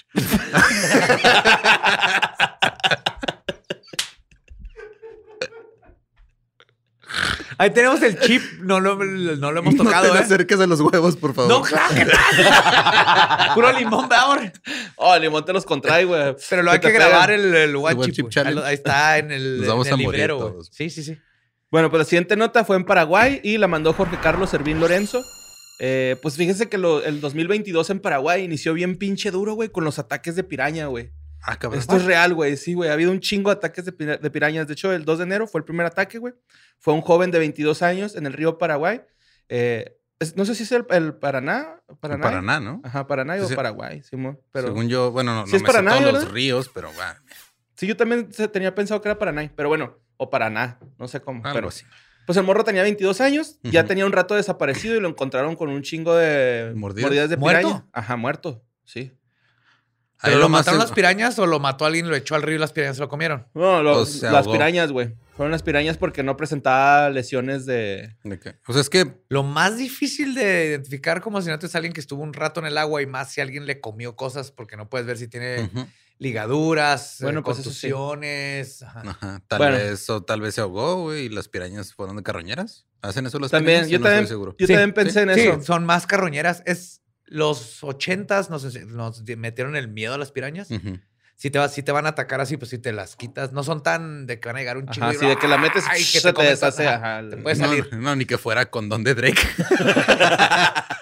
Ahí tenemos el chip. No lo, no lo hemos no tocado, te le ¿eh? acerques a los huevos, por favor. No, claro que no. Puro limón, ahora. Oh, el limón te los contrae, güey. Pero lo hay que te pegan. grabar el, el Chip. Challenge. Ahí está en el, Nos vamos en el a morir librero, todos. Sí, sí, sí. Bueno, pues la siguiente nota fue en Paraguay y la mandó Jorge Carlos Servín Lorenzo. Eh, pues fíjese que lo- el 2022 en Paraguay inició bien pinche duro, güey, con los ataques de piraña, güey. Ah, cabrón. Esto es real, güey. Sí, güey. Ha habido un chingo de ataques de, pira- de pirañas. De hecho, el 2 de enero fue el primer ataque, güey. Fue un joven de 22 años en el río Paraguay. Eh, es- no sé si es el, el Paraná. Paraná. Paraná, ¿no? Ajá, Paraná Sí, o sí. Paraguay, Simón. Pero Según yo, bueno, no, Sí no es me sé Paraná, todos ¿verdad? los ríos, pero bueno. sí, yo también tenía pensado que era Paraná. Pero bueno, o Paraná, no sé cómo. Algo pero, así. Pues el morro tenía 22 años, ya tenía un rato desaparecido y lo encontraron con un chingo de ¿Mordidas? mordidas, de ¿Muerto? piraña. Ajá, muerto, sí. Ahí ¿Pero lo mataron las pirañas o lo mató alguien, lo echó al río y las pirañas se lo comieron? No, lo- O se las ahogó. pirañas, güey. Fueron las pirañas porque no presentaba lesiones de... ¿De qué? O sea, es que Lo más difícil de identificar como asesinato es alguien que estuvo un rato en el agua y más si alguien le comió cosas porque no puedes ver si tiene ligaduras, Bueno, bueno, pues sí. ajá. ajá, tal Bueno. vez o tal vez se ahogó, güey, y las pirañas fueron de carroñeras. ¿Hacen eso las También, pirañas? yo no también, estoy seguro. yo Sí, también pensé en Sí, eso. son más carroñeras. Es los ochentas nos, nos metieron el miedo a las pirañas. Si te, vas, si te van a atacar así, pues si te las quitas. No son tan de que van a llegar un chingo Ajá, y sí, de que la metes y que se te deshace. ajá, te puedes No, salir. no, ni que fuera condón de Drake.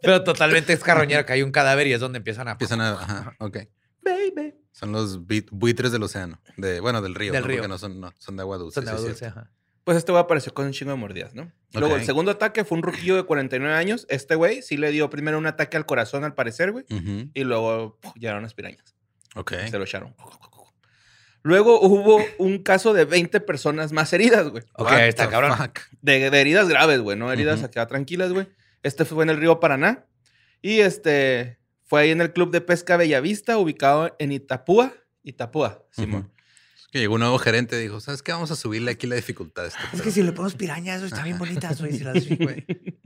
Pero totalmente es carroñera, que hay un cadáver y es donde empiezan a... Empiezan a. Ajá, ok. Baby. Son los bui- buitres del océano. De, bueno, del río. Del ¿no? río. Porque no son, no, son de agua dulce. Son de agua dulce, ajá. Pues este güey apareció con un chingo de mordidas, ¿no? Luego, el segundo ataque fue un ruquillo de 49 años. Este güey sí le dio primero un ataque al corazón, al parecer, güey. Y luego puf, llegaron las pirañas. Ok. Se lo echaron. Luego hubo un caso de 20 personas más heridas, güey. Ok, What está cabrón. De, de heridas graves, güey, no heridas Ujú. acá tranquilas, güey. Este fue en el río Paraná. Y este fue ahí en el club de pesca Bellavista, ubicado en Itapúa. Itapúa, Simón. Que llegó un nuevo gerente y dijo, ¿sabes qué? Vamos a subirle aquí la dificultad. a este Es que pedo". si le ponemos pirañas, está bien bonitas, güey. Si.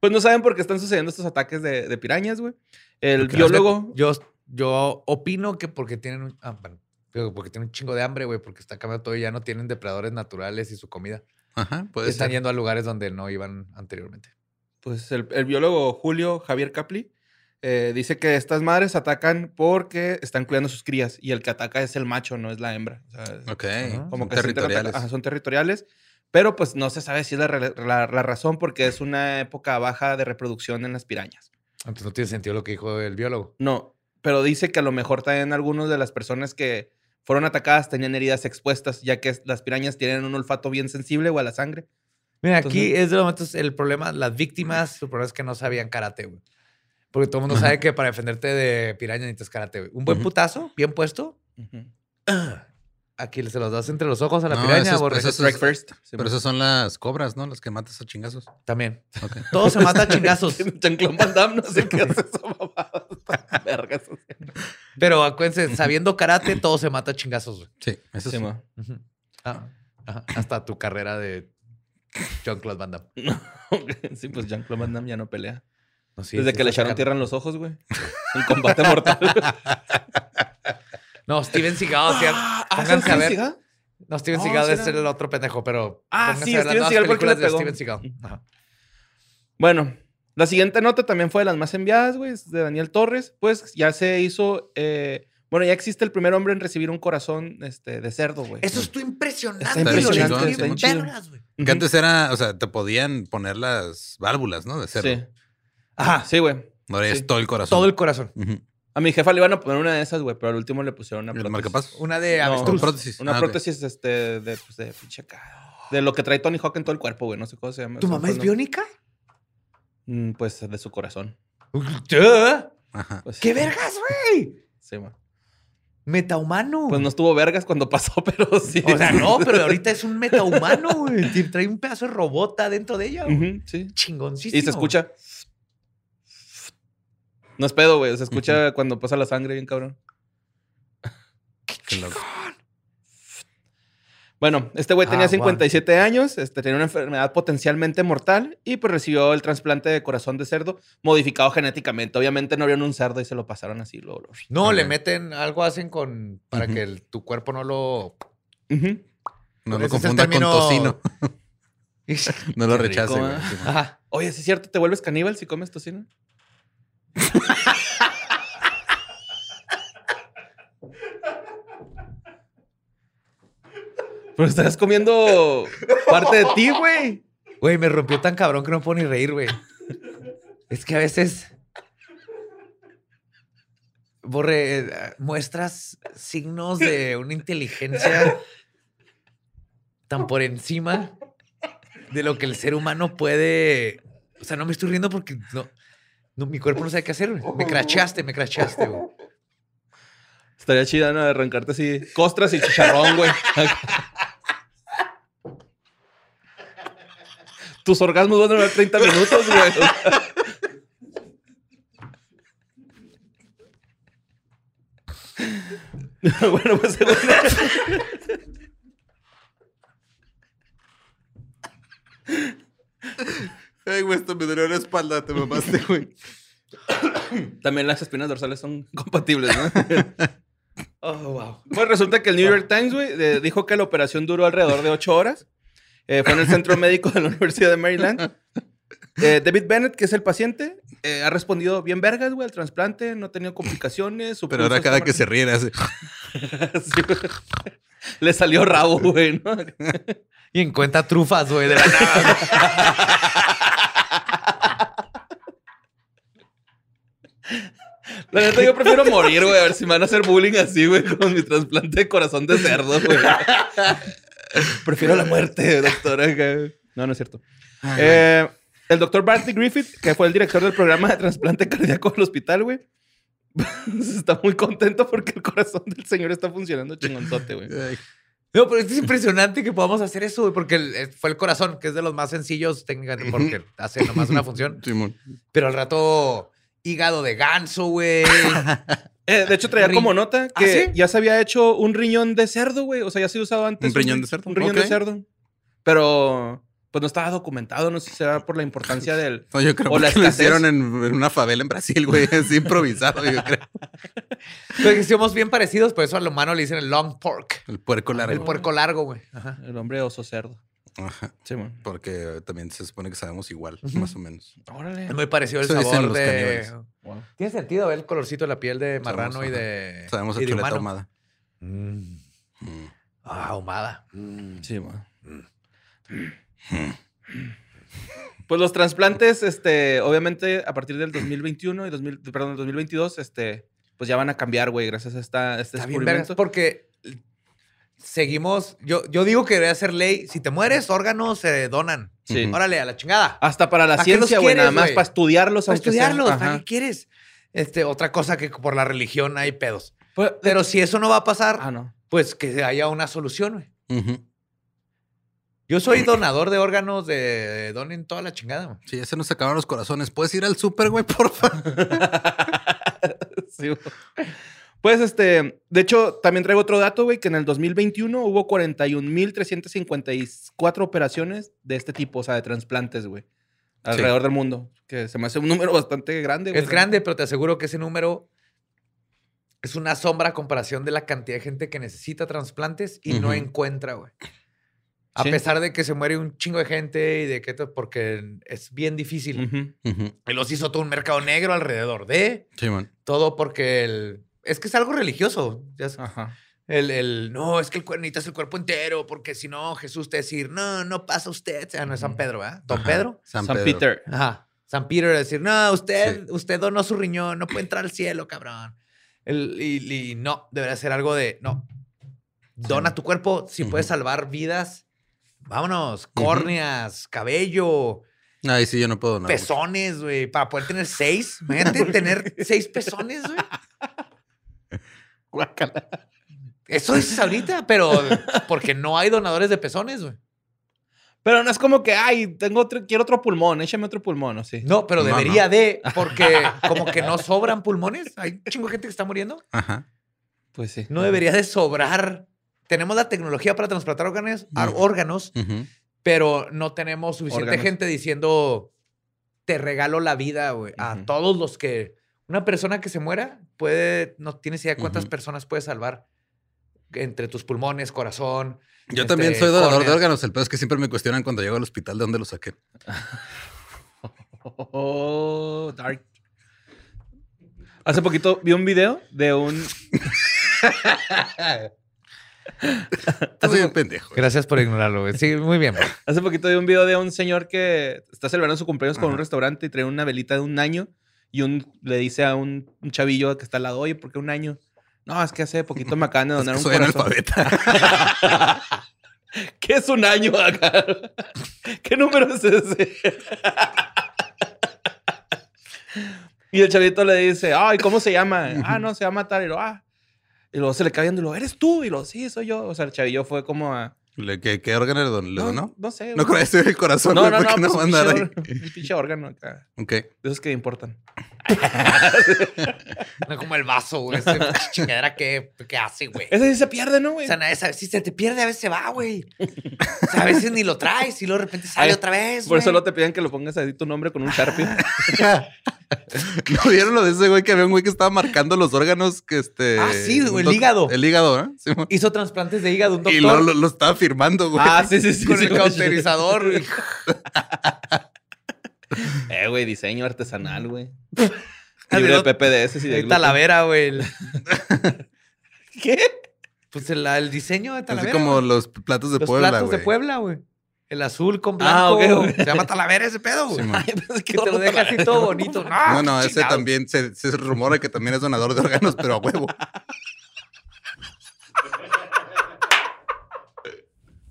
Pues no saben por qué están sucediendo estos ataques de, de pirañas, güey. El Porque- biólogo. Yo, yo opino que porque tienen un... ah, bueno, porque tienen un chingo de hambre, güey, porque está cambiando todo y ya no tienen depredadores naturales y su comida. Ajá, puede Están ser. yendo a lugares donde no iban anteriormente. Pues el, el biólogo Julio Javier Capli eh, dice que estas madres atacan porque están cuidando sus crías y el que ataca es el macho, no es la hembra. O sea, Ok, como son que territoriales. ajá, son territoriales, pero pues no se sabe si es la, la- la razón porque es una época baja de reproducción en las pirañas. Entonces no tiene sentido lo que dijo el biólogo. No, pero dice que a lo mejor también algunos de las personas que fueron atacadas tenían heridas expuestas, ya que las pirañas tienen un olfato bien sensible o a la sangre. Mira, aquí Entonces- es de los momentos el problema, las víctimas, el problema es que no sabían karate, güey. Porque todo el mundo sabe que para defenderte de piraña necesitas karate, güey. Un buen putazo, bien puesto, Ujú. aquí se los das entre los ojos a la No, piraña, eso es- eso es- Strike first. Pero esas son las cobras, ¿no? Las que matas a chingazos. También. Ok. Todo se mata a chingazos. Jean-Claude Van Damme, no sé qué hace esa mamada. Está verga eso. Pero acuérdense, sabiendo karate, todo se mata a chingazos, güey. Sí, eso sí. Sí, ma. Ujú. Ah, ajá. Hasta tu carrera de Jean-Claude Van Damme. Sí, pues Jean-Claude Van Damme ya no pelea. No, sí, Desde sí que le está echaron tierra en los ojos, güey. En combate mortal. No, Steven Seagal. ah, pónganse ¿sí, a ver. Siga? No, Steven No, Seagal es el otro pendejo, pero. Ah, sí, a Steven Seagal, ¿por qué le pegó? Steven Seagal. Ajá. Bueno, la siguiente nota también fue de las más enviadas, güey, es de Daniel Torres. Pues ya se hizo, eh, bueno, ya existe el primer hombre en recibir un corazón este, de cerdo, güey. Eso estuvo impresionante. Está impresionante, está vergas, güey. Ujú. Que antes era, o sea, te podían poner las válvulas, ¿no? De cerdo. Sí. Ajá. Sí, güey. Sí. es todo el corazón. Todo el corazón. A mi jefa le iban a poner una de esas, güey, pero al último le pusieron una ¿El prótesis. Una de No, prótesis. Una Ah, prótesis este, de, pues, de pinche. De lo que trae Tony Hawk en todo el cuerpo, güey. No sé cómo se llama. ¿Tu mamá es biónica? Mm, Pues de su corazón. ¿Qué Ajá. Pues, vergas, güey? Sí, ma. Metahumano. Pues no estuvo vergas cuando pasó, pero sí. O sea, no, pero ahorita es un metahumano, güey. Trae un pedazo de robota dentro de ella, güey. Ujú, sí. Chingoncísimo. Y se escucha. No es pedo, güey. Se escucha cuando pasa la sangre, bien cabrón. Qué loco. Bueno, este güey tenía Ah, 57 años, este, tenía una enfermedad potencialmente mortal y pues recibió el trasplante de corazón de cerdo modificado genéticamente. Obviamente no vieron un cerdo y se lo pasaron así. Luego, luego. No, le meten algo hacen con para que el- tu cuerpo no lo Ujú. No lo confunda término- con tocino. No lo rechace, rico, güey. ¿eh? Ajá. Oye, ¿sí es cierto? ¿Te vuelves caníbal si comes tocino? Pero estás comiendo parte de ti, güey. Güey, me rompió tan cabrón que no puedo ni reír, güey. Es que a veces. Borre, eh, muestras signos de una inteligencia tan por encima de lo que el ser humano puede. O sea, no me estoy riendo porque no, no, mi cuerpo no sabe qué hacer. güey. Me cracheaste, me cracheaste, güey. Estaría chida, ¿no? Arrancarte así costras y chicharrón, güey. Tus orgasmos van a durar 30 minutos, güey. bueno, pues Ay, güey, esto me dolió la espalda, te mamaste, güey. También las espinas dorsales son compatibles, ¿no? oh, wow. Pues resulta que el New York Times, güey, dijo que la operación duró alrededor de ocho horas. Eh, fue en el centro médico de la Universidad de Maryland. Eh, David Bennett, que es el paciente, eh, ha respondido bien vergas, güey, al trasplante, no ha tenido complicaciones. Pero ahora cada que se ríe hace... Sí, güey. Le salió rabo, güey, ¿no? Y encuentra trufas, güey, de la nada. La neta, yo prefiero morir, güey, a ver si me van a hacer bullying así, güey, con mi trasplante de corazón de cerdo, güey. prefiero la muerte, doctora. güey. No, no es cierto. Eh, el doctor Bartley Griffith, que fue el director del programa de trasplante cardíaco del hospital, güey, está muy contento porque el corazón del señor está funcionando chingonzote, güey. No, pero es impresionante que podamos hacer eso, güey, porque el- fue el corazón, que es de los más sencillos técnicamente, porque hace nomás una función. Simón. Pero al rato, hígado de ganso, güey. Eh, de hecho, traía Ri- como nota ¿Ah, que sí? ya se había hecho un riñón de cerdo, güey. O sea, ya se había usado antes. ¿Un riñón ri- de cerdo? Un riñón de cerdo. Pero, pues no estaba documentado. No sé si será por la importancia del. No, yo creo O la que lo hicieron en, en una favela en Brasil, güey. Así improvisado, yo creo. Pero que somos bien parecidos, por eso al humano le dicen el long pork. El puerco largo. El puerco largo, güey. Ajá. El hombre oso cerdo. Ajá. Sí, man. Porque también se supone que sabemos igual, más o menos. Órale. Es muy parecido el Eso dicen sabor los de... Wow. Tiene sentido ver el colorcito de la piel de marrano Sabemos, y ajá. de... Sabemos y de chuleta ahumada. Mm. Mm. Ah, ahumada. Sí, man. Pues los trasplantes, este, obviamente, a partir del 2021 y 2000, perdón, del 2022, este, pues ya van a cambiar, güey, gracias a esta, este Está bien vergas, descubrimiento. porque seguimos... Yo, yo digo que debería ser ley. Si te mueres, órganos se donan. Sí. Órale, a la chingada. Hasta para la ¿Para qué los ciencia, güey, nada más para estudiarlos. Para aunque sea. estudiarlos, ¿para Ajá. qué quieres? Este, otra cosa que por la religión hay pedos. Pues, Pero si eso no va a pasar, ah, no. pues que haya una solución, güey. Yo soy donador de órganos de donen toda la chingada. Sí, ya se nos acabaron los corazones. ¿Puedes ir al súper, güey, porfa? Sí, güey. Pues, este, de hecho, también traigo otro dato, güey, que en el 2021 hubo 41.354 operaciones de este tipo, o sea, de trasplantes, güey, alrededor del mundo, que se me hace un número bastante grande, güey. Es grande, pero te aseguro que ese número es una sombra a comparación de la cantidad de gente que necesita trasplantes y no encuentra, güey. A Sí. pesar de que se muere un chingo de gente y de que to- porque es bien difícil. Ujú. Ujú. Y los hizo todo un mercado negro alrededor de Sí, man. todo porque el es que es algo religioso. ya es- Ajá. El, el, no, es que el cuerpo necesitas el cuerpo entero, porque si no, Jesús te va a decir, no, no pasa usted. Ah, no es San Pedro, ¿verdad? Don Ajá. Pedro. San, San Pedro. Peter. Ajá. San Peter va a decir, no, usted, usted donó su riñón, no puede entrar al cielo, cabrón. El- y, y no, debería ser algo de, no, dona tu cuerpo, si puedes salvar vidas, vámonos, córneas, cabello, Ay, sí, yo no puedo. No, pezones, güey, para poder tener seis. Imagínate tener seis pezones, güey. Guácala. Eso dices ahorita, pero porque no hay donadores de pezones, güey. Pero no es como que, ay, tengo otro, quiero otro pulmón, échame otro pulmón, ¿o sí? No, pero No, debería de, porque como que no sobran pulmones. Hay un chingo de gente que está muriendo. Ajá. Pues sí. No debería de sobrar. Tenemos la tecnología para transplantar órganos, órganos, pero no tenemos suficiente Órganos. gente diciendo, te regalo la vida, güey. A todos los que... Una persona que se muera puede... No tienes idea cuántas personas puedes salvar entre tus pulmones, corazón. Yo este, también soy donador de órganos. El peor es que siempre me cuestionan cuando llego al hospital de dónde lo saqué. Oh, dark. Hace poquito vi un video de un. Un pendejo. Gracias por ignorarlo, güey. Sí, muy bien. güey. Hace poquito vi un video de un señor que está celebrando su cumpleaños con un restaurante y trae una velita de un año y un, le dice a un, un chavillo que está al lado, oye, ¿por qué un año? No, es que hace poquito me acaban de Es donar que un soy corazón. analfabeta. ¿Qué es un año acá? ¿Qué número es ese? y el chavito le dice, ay, ¿cómo se llama? ah, no, se llama tal. Y lo, ah. Y luego se le cae viendo y lo, ¿eres tú? Y lo, sí, soy yo. O sea, el chavillo fue como a... Le- ¿Qué, qué órgano le don- le no, donó? no sé. No creo que el corazón, No, no, no, no, pues, un pinche ahí. or- un pinche órgano acá. Ok. De esos que importan. No como el vaso, güey. Ese pinche chingadera que, que hace, güey. Ese sí se pierde, ¿no, O güey? sea, nadie sabe. Si se te pierde, a veces se va, güey. O sea, a veces ni lo traes y luego de repente sale Ay, otra vez. Por eso no te piden que lo pongas ahí tu nombre con un Sharpie. ¿No vieron lo de ese güey que había un güey que estaba marcando los órganos que este. Ah, sí, un el hígado. El hígado, ¿eh? Sí, Hizo trasplantes de hígado un doctor. y lo, lo, lo estaba firmando, güey. ah, sí, sí, sí. con sí, el güey. cauterizador. güey. Eh, güey, diseño artesanal, güey. Libre de PPDS y de. Talavera, güey. ¿Qué? Pues el, el diseño de Así Talavera. como güey. los platos de Los Puebla, platos de güey. Puebla, güey. El azul con blanco. Ah, ok. Se llama Talavera ese pedo, güey. Sí, mo. Ay, pues, que te lo deja así todo bonito. No, no, ese chingado. también se, se rumora que también es donador de órganos, pero a huevo.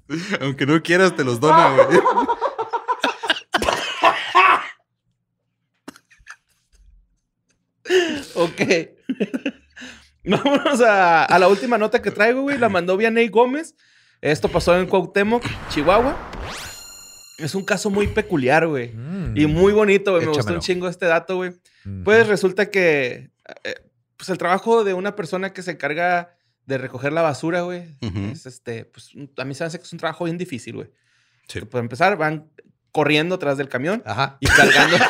Aunque no quieras, te los dona, güey. Ok. Vámonos a, a la última nota que traigo, güey. La mandó Vianey Gómez. Esto pasó en Cuauhtémoc, Chihuahua. Es un caso muy peculiar, güey. Mm. Y muy bonito, güey. Me gustó un chingo este dato, güey. Mm. Pues resulta que eh, pues el trabajo de una persona que se encarga de recoger la basura, güey, es este, pues a mí se me hace que es un trabajo bien difícil, güey. Sí. Para empezar, van corriendo atrás del camión Ajá. y cargando.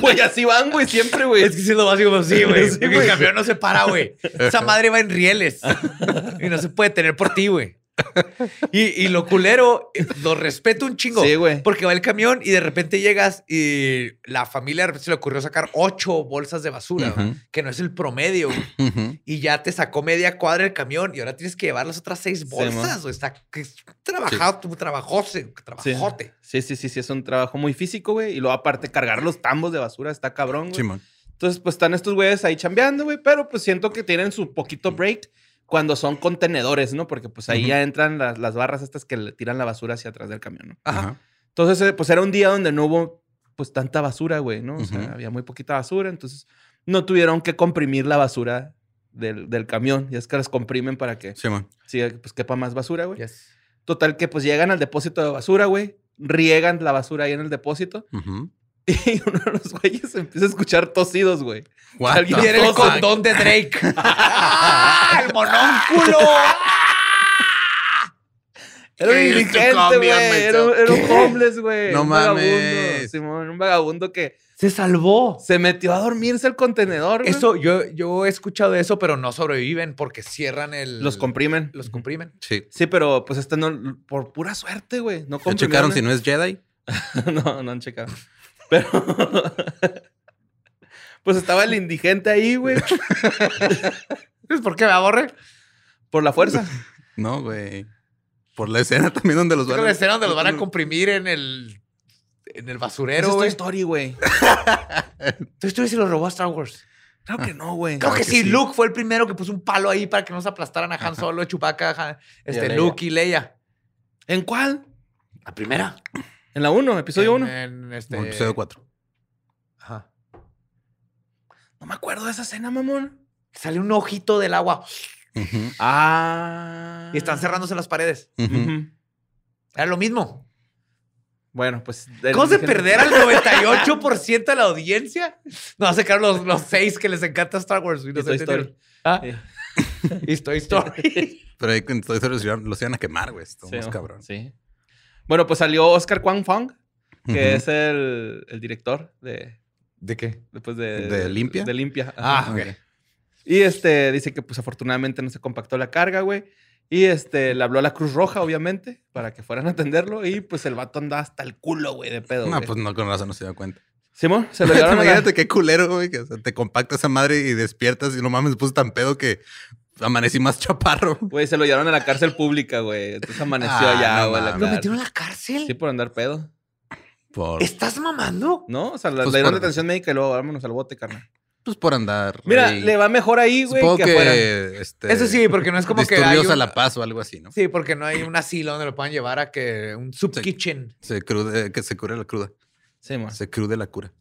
Güey, así van, güey, siempre, güey. Es que sí lo básico, como sí, güey. Sí, Porque güey. el camión no se para, güey. Esa madre va en rieles. y no se puede tener por ti, güey. Y, y lo culero, lo respeto un chingo. Sí, güey. Porque va el camión y de repente llegas y la familia de repente se le ocurrió sacar ocho bolsas de basura, que no es el promedio. Ujú. Y ya te sacó media cuadra el camión y ahora tienes que llevar las otras seis Sí, bolsas. güey. Está que es trabajado, tu trabajose, Sí. trabajote. Sí, sí, sí, sí, es un trabajo muy físico, güey. Y luego, aparte, cargar los tambos de basura está cabrón, güey. Entonces, pues están estos güeyes ahí chambeando, güey, pero pues siento que tienen su poquito break cuando son contenedores, ¿no? Porque pues ahí ya entran las, las barras estas que le tiran la basura hacia atrás del camión, ¿no? Ajá. Entonces, eh, pues era un día donde no hubo pues tanta basura, güey, ¿no? O sea, había muy poquita basura, entonces no tuvieron que comprimir la basura del, del camión. Y es que las comprimen para que Simón. sí, pues quepa más basura, güey. Yes. Total que pues llegan al depósito de basura, güey. Riegan la basura ahí en el depósito. Ujú. Y uno de los güeyes empieza a escuchar tosidos, güey. Alguien era el condón de Drake. ¡Ah! ¡El monónculo! Era un ¿Qué es tu indigente, güey. hombre? Era, un- era un homeless, güey. No un vagabundo, mames. Simón, un vagabundo que Se salvó. se metió a dormirse al contenedor, güey. Eso, yo, yo he escuchado eso, pero no sobreviven porque cierran el. Los comprimen. Los comprimen. Sí. Sí, pero pues este no, por pura suerte, güey. No ¿Ya comprimieron. checaron si no es Jedi? no, no han checado. Pero. pues estaba el indigente ahí, güey. ¿Es por qué me aborre? Por la fuerza. No, güey. Por la escena también donde los Es van la a... escena donde los van a comprimir en el. En el Esa basurero, es güey. Story, güey. Toy Story se lo robó a Star Wars. Claro que no, güey. Creo que, que sí. sí. Luke fue el primero que puso un palo ahí para que no se aplastaran a Han Solo, Chewbacca, Han- Y a este, Leia. Luke y Leia. ¿En cuál? La primera. En la 1, episodio En- 1. En, este... No, episodio 4. Ajá. No me acuerdo de esa escena, mamón. Sale un ojito del agua Ujú. Ah. y están cerrándose las paredes. Ujú. Era lo mismo. Bueno, pues. ¿Cómo se indigente- perder al 98% de la audiencia? No, se quedaron los, los seis que les encanta Star Wars. Y no Toy. Story. Ah, y Toy Story. Pero ahí con Toy Story los iban- a quemar, güey. Estamos Sí, cabrón. Sí. Bueno, pues salió Oscar Kwang Fong, que es el, el director de. ¿De qué? Después de. ¿De Limpia? De Limpia. Ah, ok. Y este dice que, pues afortunadamente no se compactó la carga, güey. Y este le habló a la Cruz Roja, obviamente, para que fueran a atenderlo. Y pues el vato andaba hasta el culo, güey, de pedo. No, güey. pues no, con razón no se dio cuenta. Simón, se lo llevaron la- Imagínate qué culero, güey, que o sea, te compacta esa madre y despiertas y no mames, me puse tan pedo que amanecí más chaparro. Güey, se lo llevaron a la cárcel pública, güey. Entonces amaneció Ah, allá, güey. ¿Lo metieron a la cárcel? Sí, por andar pedo. Por, ¿Estás mamando? ¿No? O sea, la- Pues le dieron por- detención médica y luego vámonos al bote, carnal. pues por andar. Mira, ahí. le va mejor ahí, güey, Supongo que, que, afuera. este, Eso sí, porque no es como que hay disturbios un- a la paz o algo así, ¿no? Sí, porque no hay un asilo donde lo puedan llevar a que un sub Sí. kitchen. Se crude, que se cure la cruda. Sí, man. Se crude la cura.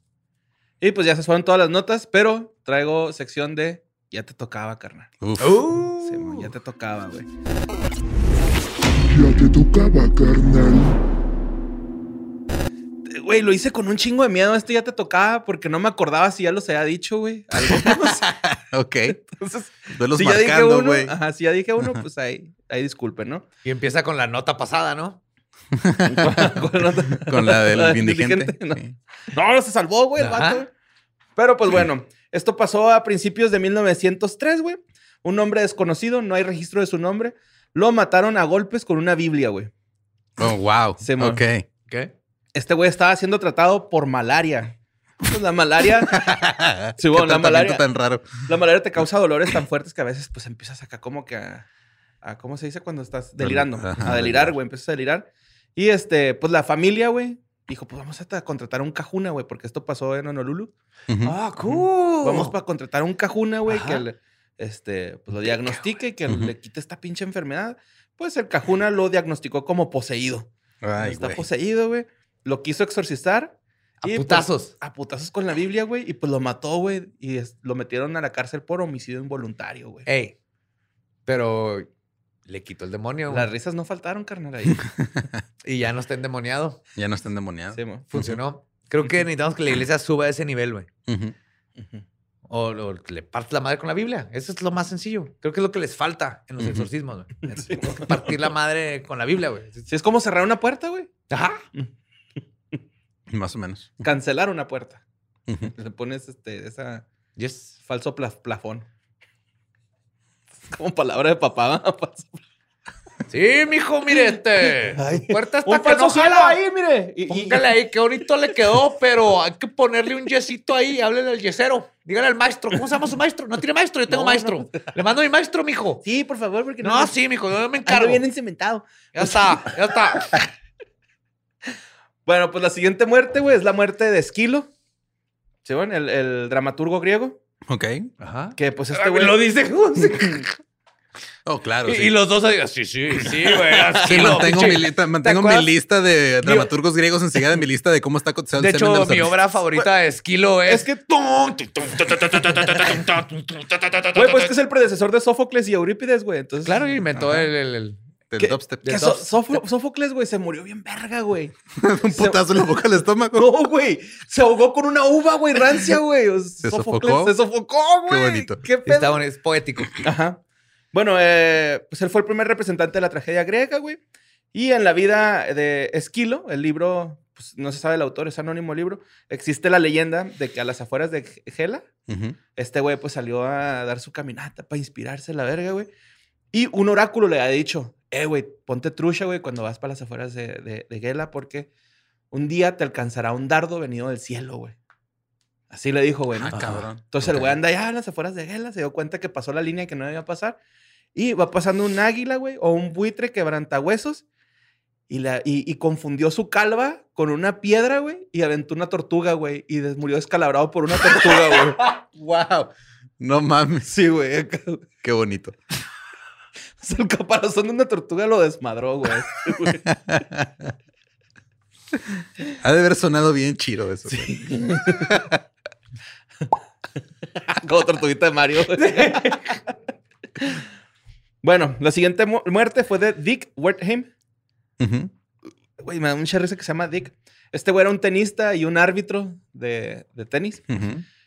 Y pues ya se fueron todas las notas, pero traigo sección de ya te tocaba, carnal. Uf. Uh. Ya te tocaba, güey. Ya te tocaba, carnal. Güey, lo hice con un chingo de miedo. Esto ya te tocaba porque no me acordaba si ya los había dicho, güey. Ok. Entonces, Duelos si ya dije marcando, uno, güey. ajá, si ya dije uno, pues ahí, ahí disculpen, ¿no? Y empieza con la nota pasada, ¿no? Con otra- Con la del del indigente. ¿no? Sí. No, se salvó, güey, el vato. güey. Pero pues bueno, esto pasó a principios de 1903, güey. Un hombre desconocido, no hay registro de su nombre. Lo mataron a golpes con una Biblia, güey. Oh, wow. Simón. ok. ¿Qué? Este güey estaba siendo tratado por malaria. Pues la malaria, Sí, Qué bueno, la malaria- tan raro. la malaria te causa dolores tan fuertes que a veces pues empiezas acá como que a, a- ¿cómo se dice cuando estás delirando? Ajá, a delirar. delirar, güey, empiezas a delirar. Y este, pues la familia, güey, dijo, pues vamos a ta- contratar un cajuna, güey, porque esto pasó en Honolulu. Ah, cool. Vamos para contratar un cajuna, güey, que le- este, pues lo diagnostique y que le quite esta pinche enfermedad. Pues el cajuna lo diagnosticó como poseído. Ay, Está poseído, güey. Lo quiso exorcizar. A y, pues, putazos. a putazos con la Biblia, güey. Y pues lo mató, güey. Y es- lo metieron a la cárcel por homicidio involuntario, güey. Ey. Pero le quitó el demonio. Las risas no faltaron, carnal, ahí. Y ya no está endemoniado. Ya no está endemoniado. Sí, mo. Funcionó. Creo que necesitamos que la iglesia suba a ese nivel, güey. O, o le partes la madre con la Biblia. Eso es lo más sencillo. Creo que es lo que les falta en los exorcismos, güey. Es Partir la madre con la Biblia, güey. Sí, es como cerrar una puerta, güey. Ajá. Más o menos. Cancelar una puerta. Le pones este, esa Yes. falso pla- plafón. Como palabra de papá. Falso- Sí, mijo, mire, este. Ay. puerta está Un que no jala. ahí, mire. Y- y- Póngale ahí, qué bonito le quedó, pero hay que ponerle un yesito ahí. Háblele al yesero. Dígale al maestro. ¿Cómo se llama su maestro? No tiene maestro, yo tengo No, maestro. Le mando a mi maestro, mijo. Sí, por favor, porque No, sí, mijo, yo me encargo. Ando bien encementado. Ya está, ya está. Bueno, pues la siguiente muerte, güey, es la muerte de Esquilo. ¿Sí, bueno? El, el dramaturgo griego. Ok. Ajá. Que pues este Ay, güey. Lo dice. Oh, claro. y, sí. y los dos sí, sí, sí, güey. Sí, mantengo, mi, lista, mantengo mi lista de dramaturgos griegos enseguida de mi lista de cómo está cotizado De el hecho, los mi obra favorita de Esquilo es. Es que. Güey, pues que es el predecesor de Sófocles y Eurípides, güey. Entonces. Claro, inventó el, el- el- Del Que, dubstep. So- Sófocles, güey, se murió bien verga, güey. Un putazo en la boca al estómago. No, güey. Se ahogó con una uva, güey, rancia, güey. O sea, ¿Se Sófocles sofocó? Se sofocó, Qué güey. bonito. Qué pedo. Está bonito, es poético. Ajá. Bueno, eh, pues él fue el primer representante de la tragedia griega, güey. Y en la vida de Esquilo, el libro, pues no se sabe el autor, es anónimo el libro, existe la leyenda de que a las afueras de Gela, este güey pues salió a dar su caminata para inspirarse la verga, güey. Y un oráculo le ha dicho, eh, güey, ponte trucha, güey, cuando vas para las afueras de, de, de Gela, porque un día te alcanzará un dardo venido del cielo, güey. Así le dijo, güey. ¿no? Ah, cabrón. Entonces el güey anda allá en las afueras de Gela, se dio cuenta que pasó la línea que no debía pasar. Y va pasando un águila, güey, o un buitre quebrantahuesos. Y, la, y, y confundió su calva con una piedra, güey, y aventó una tortuga, güey, y murió descalabrado por una tortuga, güey. Wow. No mames. Sí, güey. Qué bonito. El caparazón de una tortuga lo desmadró, güey. güey. Ha de haber sonado bien chido eso. Como tortuguita de Mario. bueno, la siguiente mu- muerte fue de Dick Wertheim. Ujú. Güey, me da mucha risa que se llama Dick. Este güey era un tenista y un árbitro de, de tenis.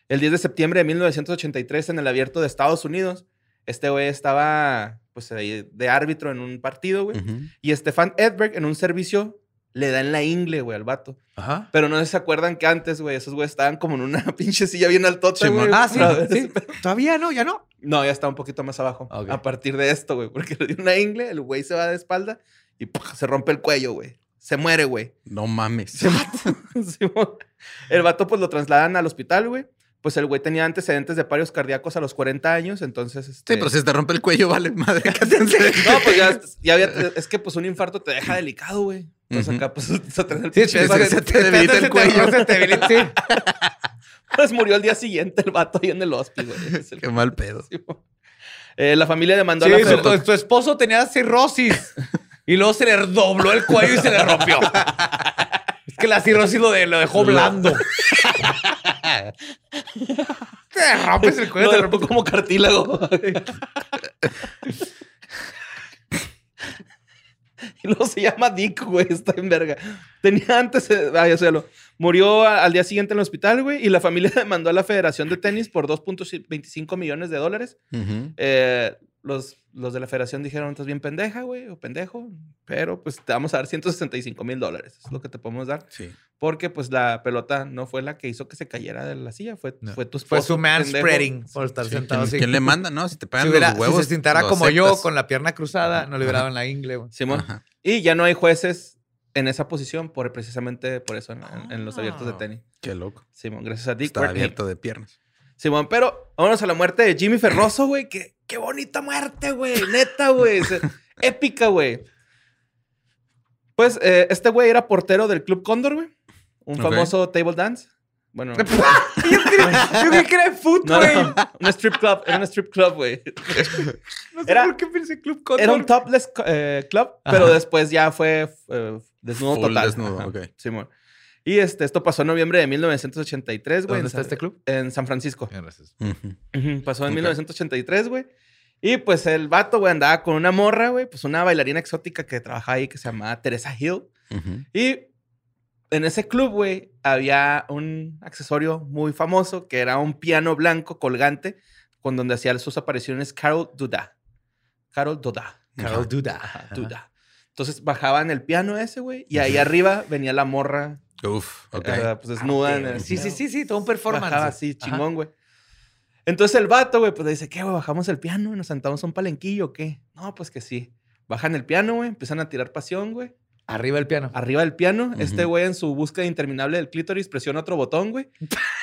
El 10 de septiembre de 1983 en el abierto de Estados Unidos, este güey estaba pues ahí de árbitro en un partido, güey. Ujú. Y Stefan Edberg en un servicio le da en la ingle, güey, al vato. Ajá. Pero no se acuerdan que antes, güey, esos güeyes estaban como en una pinche silla bien altota, güey. Ah, sí, sí. Todavía no, ya no. No, ya está un poquito más abajo. A partir de esto, güey, porque le dio una ingle, el güey se va de espalda y ¡puf! se rompe el cuello, güey. Se muere, güey. No mames. Se mata. El vato, pues lo trasladan al hospital, güey. Pues el güey tenía antecedentes de parios cardíacos a los 40 años, entonces. Este... Sí, pero si se te rompe el cuello, vale, madre. ¿qué te? No, pues ya, ya había. Es que, pues un infarto te deja delicado, güey. Entonces Ujú. acá, pues se trae el Sí, se, se te debilita el te- cuello. se te debilita, sí. Pues murió al día siguiente el vato ahí en el hospital, güey. El- Qué mal pedo. Eh, la familia demandó Sí, a la su, fe- tu, tu esposo tenía cirrosis y luego se le dobló el cuello y se le rompió. es que la cirrosis lo, de- lo dejó blando. Te rompes el cuello, Lo te rompes como cartílago. y luego se llama Dick, güey. Está en verga. Tenía antes... eh, Vaya, Murió a- al día siguiente en el hospital, güey. Y la familia demandó a la Federación de Tenis por 2.25 millones de dólares. Ujú. Eh, los, los de la federación dijeron, estás bien pendeja, güey, o pendejo, pero pues te vamos a dar 165 mil dólares. Es lo que te podemos dar. Sí. Porque pues la pelota no fue la que hizo que se cayera de la silla, fue, No. fue tu Fue esposo. su pendejo. manspreading por estar Sí, sentado ¿Quién, así. quién le manda? No, si te Si, pegan hubiera- los huevos. si se sentara como yo, aceptas. con la pierna cruzada, no le hubiera dado en la ingle, güey. Simón. Ajá. Y ya no hay jueces en esa posición por precisamente por eso en, en- en los abiertos de Ah. tenis. Qué loco. Simón, gracias a Dick. Está Courtney. abierto de piernas. Simón, pero vámonos a la muerte de Jimmy Ferroso, güey. Qué, qué bonita muerte, güey. Neta, güey. Épica, güey. Pues eh, este güey era portero del Club Cóndor, güey. Un famoso table dance. Bueno, yo, creí, que era de foot, no, güey. no, un strip club. Era un strip club, güey. No sé Era- por qué pensé Club Condor. Era un topless eh, club, pero después ya fue eh, desnudo Full total. desnudo, Ajá, ok. Simón. Y este, esto pasó en noviembre de 1983, güey. ¿Dónde en está San- este club? En San Francisco. Gracias. Pasó en Ok. 1983, güey. Y pues el vato, güey, andaba con una morra, güey, pues una bailarina exótica que trabajaba ahí que se llamaba Teresa Hill. Y en ese club, güey, había un accesorio muy famoso que era un piano blanco colgante con donde hacía sus apariciones Carol Duda. Carol Duda. Carol Duda. Duda. Entonces bajaban el piano ese, güey, y ahí arriba venía la morra, Uf, ok. eh, pues desnuda. en el- Sí, sí, sí, sí, todo un performance. Bajaba así, chingón, güey. Entonces el vato, güey, pues le dice, ¿qué, güey? ¿Bajamos el piano y nos sentamos a un palenquillo o qué? No, pues que sí. Bajan el piano, güey, empiezan a tirar pasión, güey. Arriba el piano. Arriba del piano, este güey en su búsqueda interminable del clítoris presiona otro botón, güey.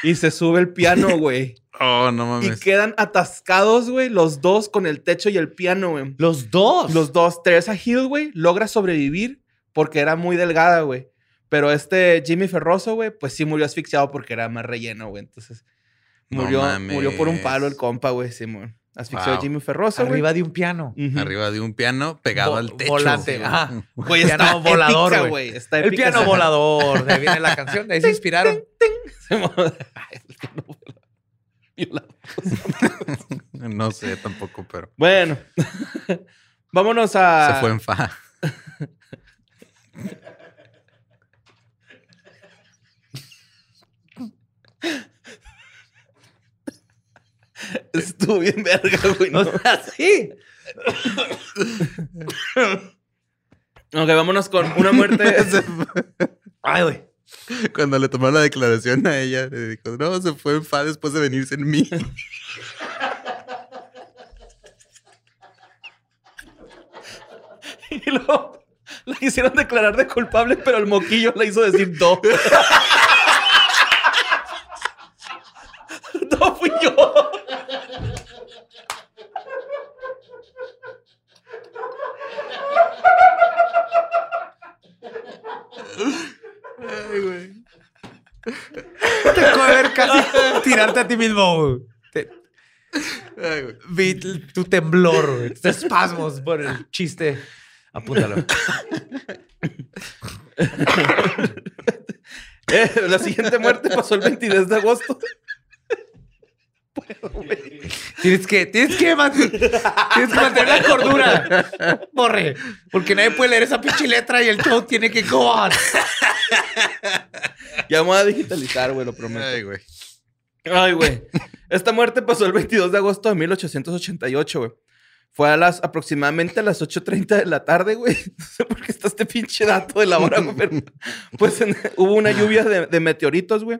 Y se sube el piano, güey. Oh, no y mames. quedan atascados, güey, los dos con el techo y el piano, güey. Los dos. Los dos. Teresa Hill, güey, logra sobrevivir porque era muy delgada, güey. Pero este Jimmy Ferroso, güey, pues sí murió asfixiado porque era más relleno, güey. Entonces, No murió, mames. murió por un palo el compa, güey, Simón. Asfixió a Wow. Jimmy Ferroso. Arriba de un piano. Arriba de un piano pegado al techo. volante, ajá. Güey, Piano está volador, épica, güey. Está El piano esa- volador. De ahí viene la canción. De ahí se inspiraron. El piano volador. No sé tampoco, pero Bueno, vámonos a. se fue en fa. Estuvo bien verga, güey. ¿no? O sea, sí. Ok, vámonos con una muerte. Ay, güey. Cuando le tomó la declaración a ella, le dijo, no, se fue en fa después de venirse en mí. y luego la quisieron declarar de culpable, pero el moquillo la hizo decir do. no fui yo. Ay, güey. Te ver casi tirarte a ti mismo, güey. Te- Ay, güey. Vi t- tu temblor, güey. Tus espasmos por el chiste. Apúntalo. Eh, la siguiente muerte pasó el 22 de agosto. Tienes que, tienes que, man- tienes que mantener la cordura. Borre. Porque nadie puede leer esa pinche letra y el show tiene que go on. Ya vamos a digitalizar, güey, lo prometo. Ay, güey. Ay, güey. Esta muerte pasó el 22 de agosto de 1888, güey. Fue a las aproximadamente a las 8.30 de la tarde, güey. No sé por qué está este pinche dato de la hora, güey. pero, Pues en- hubo una lluvia de, de meteoritos, güey.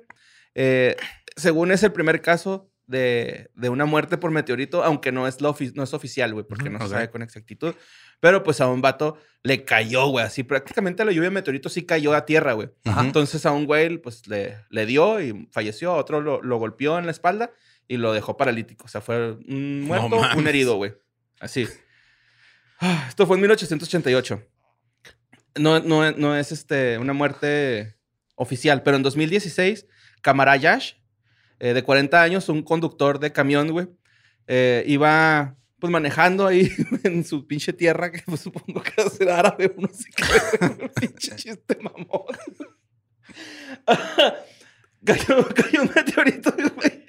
Eh, según es el primer caso de, de una muerte por meteorito, aunque no es, lo ofi- no es oficial, güey, porque no se sabe con exactitud. Pero pues a un vato le cayó, güey. Así prácticamente la lluvia de meteoritos sí cayó a tierra, güey. Entonces a un güey pues le, le dio y falleció, a otro lo, lo golpeó en la espalda y lo dejó paralítico. O sea, fue un muerto, un herido, güey. Así. Ah, Esto fue en 1888. No, no, no es este, una muerte oficial, pero en 2016, Kamarayash, eh, de 40 años, un conductor de camión, güey. Eh, iba pues manejando ahí en su pinche tierra, que pues, supongo que será árabe, uno sí que pinche chiste mamón. cayó, cayó un meteorito, güey.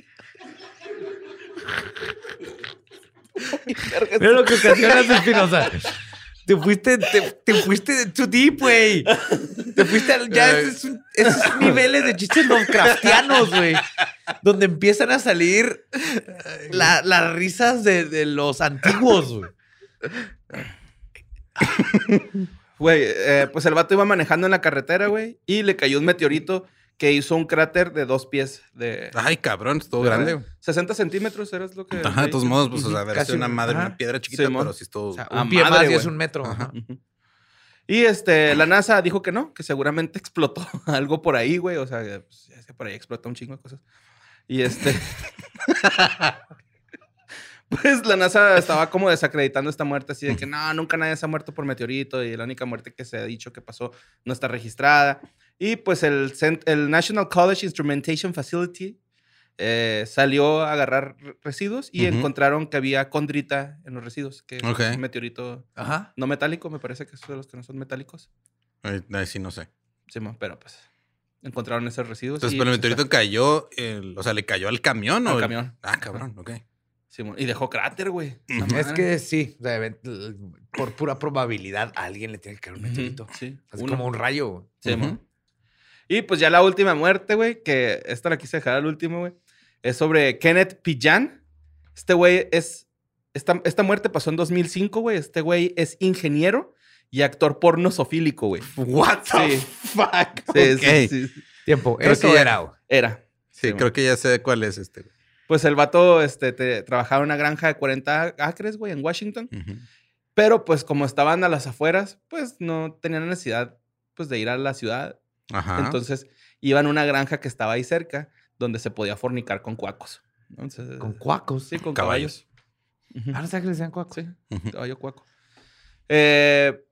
Mira lo que ocasiona Espinosa. Te fuiste, te, te fuiste too deep, güey. Te fuiste al- ya esos niveles de chistes Lovecraftianos, güey. Donde empiezan a salir la- las risas de, de los antiguos, güey. Güey, eh, pues el vato iba manejando en la carretera, güey, y le cayó un meteorito que hizo un cráter de dos pies de... Ay, cabrón, es todo grande. güey. 60 centímetros, ¿eres lo que...? Ajá, de todos modos, pues, o sea, a ver, Casi es una un- madre, ajá. una piedra chiquita, Sí, pero sí es todo. O sea, un pie madre, más y es güey. un metro. Ajá. Y este, la NASA dijo que no, que seguramente explotó algo por ahí, güey. O sea, pues, ya es que por ahí explota un chingo de cosas. Y este. pues la NASA estaba como desacreditando esta muerte, así de que no, nunca nadie se ha muerto por meteorito y la única muerte que se ha dicho que pasó no está registrada. Y pues el, el National College Instrumentation Facility eh, salió a agarrar re- residuos y encontraron que había condrita en los residuos, que es Ok. un meteorito Ajá. no metálico, me parece que es de los que no son metálicos. Ay, ay, sí, no sé. Sí, pero pues encontraron esos residuos. Entonces, y, pero el pues, meteorito cayó, el- o sea, le cayó al camión o Al el- camión. Ah, cabrón, ok. sí, y dejó cráter, güey. Es que sí, o sea, event- por pura probabilidad a alguien le tiene que caer un meteorito. Sí, Es uno. como un rayo. güey. Sí. Y pues ya la última muerte, güey, que esta la quise dejar al último, güey, es sobre Kenneth Pillan. Este güey es. Esta, esta muerte pasó en 2005, güey. Este güey es ingeniero y actor porno sofílico, güey. What the fuck? Sí, Ok. sí, sí, sí. Tiempo. Creo Eso que era. Era. Sí, Sí, creo que ya sé cuál es este. güey. Pues el vato este, te- trabajaba en una granja de 40 acres, güey, en Washington. Pero pues como estaban a las afueras, pues no tenían necesidad pues de ir a la ciudad. Ajá. Entonces iban a una granja que estaba ahí cerca donde se podía fornicar con cuacos. Entonces, Con cuacos. Sí, con Caballos. caballos. Ah, no sé que le decían cuacos. Sí, caballo cuaco. Eh,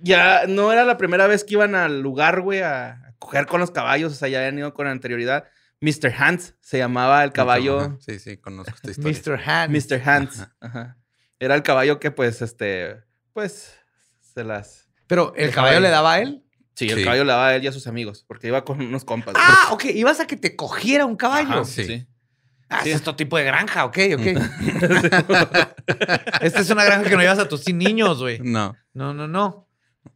ya no era la primera vez que iban al lugar, güey, a, a coger con los caballos. O sea, ya habían ido con anterioridad. Mr. Hans se llamaba el caballo. Ajá. Sí, sí, conozco esta historia. Mr. Hand. Mr. Hans. Ajá. Era el caballo que, pues, este, pues, se las. Pero el El caballo caballo. le daba a él. Sí, el Sí. caballo le daba a él y a sus amigos, porque iba con unos compas. Ah, ok. Ibas a que te cogiera un caballo. Ajá, sí. sí. Ah, Sí. es otro tipo de granja, ok, ok. Esta es una granja que no llevas a tus sin niños, güey. No. No, no, no.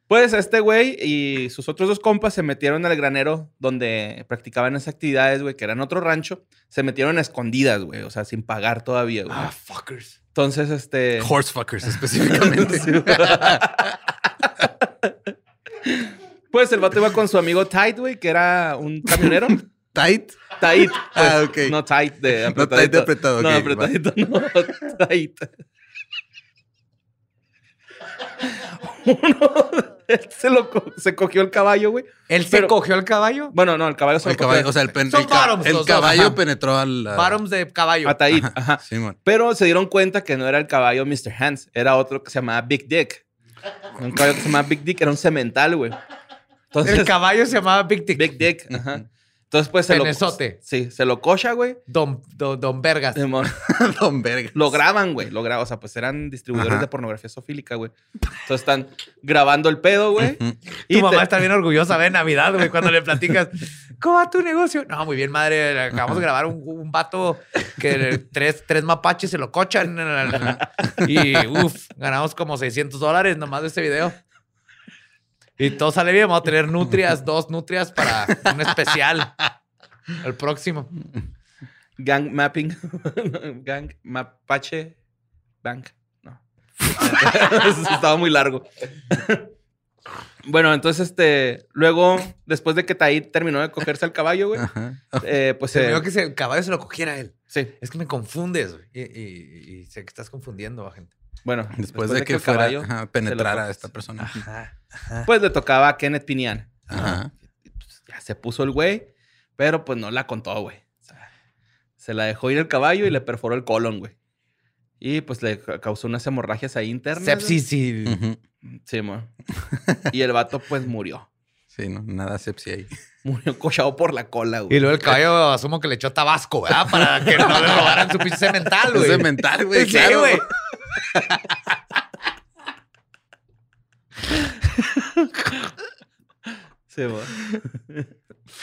Pues este güey y sus otros dos compas se metieron al granero donde practicaban esas actividades, güey, que eran otro rancho. Se metieron a escondidas, güey, o sea, sin pagar todavía, güey. Ah, fuckers. Entonces, este... Horsefuckers específicamente. Sí, güey. pues el vato iba con su amigo Tight, güey, que era un camionero. Tight. Tight. Ah, pues, ok. No tight de No tight de apretado, No, apretadito, no. Tight. Uno, él se, lo, co- se cogió el caballo, güey. ¿Él se Pero- cogió el caballo? Bueno, no, el caballo se El lo cogió caballo, o sea, el, pen- Son el, ca- bottoms el caballo ajá. penetró al. a- Bottoms de caballo. a Taid, ajá. Pero se dieron cuenta que no era el caballo Mr. Hands, era otro que se llamaba Big Dick. Un caballo que se llamaba Big Dick era un cemental, güey. Entonces, El caballo se llamaba Big Dick. Big Dick, ajá. Entonces, pues se lo. Penezote. Sí, se lo cocha, güey. Don, don, don Vergas. Don Verga. Lo graban, güey. Lo graban. O sea, pues eran distribuidores Ajá. de pornografía sofílica, güey. Entonces están grabando el pedo, güey. Y Tu mamá te- está bien orgullosa de Navidad, güey, cuando le platicas, ¿cómo va tu negocio? No, muy bien, madre. Acabamos de grabar un, un vato que tres, tres mapaches se lo cochan. Y, uff, ganamos como 600 dólares nomás de este video. Y todo sale bien. Vamos a tener nutrias, dos nutrias para un especial. El próximo. Gang mapping. Gang mapache bank. No. Estaba muy largo. bueno, entonces, este. Luego, después de que Taid terminó de cogerse al caballo, güey. Eh, pues Se eh, que se- el caballo se lo cogiera a él. Sí. Es que me confundes, güey. Y, y- y sé que estás confundiendo a gente. Bueno, Después, de que, el fuera caballo ajá, se penetrar lo- a esta persona. Ajá. Pues le tocaba a Kenneth Pinian. Ajá. Pues, ya se puso el güey, pero pues no la contó, güey. O sea, se la dejó ir el caballo y le perforó el colon, güey. Y pues le ca- causó unas hemorragias ahí internas. güey. Sepsis y... Sí, mo. Y el vato pues murió. Sí, no, nada sepsia ahí. Murió cochado por la cola, Y güey. luego el caballo asumo que le echó tabasco, ¿verdad? Para que no le robaran su pinche mental, güey. Güey. Sí, claro. Sí.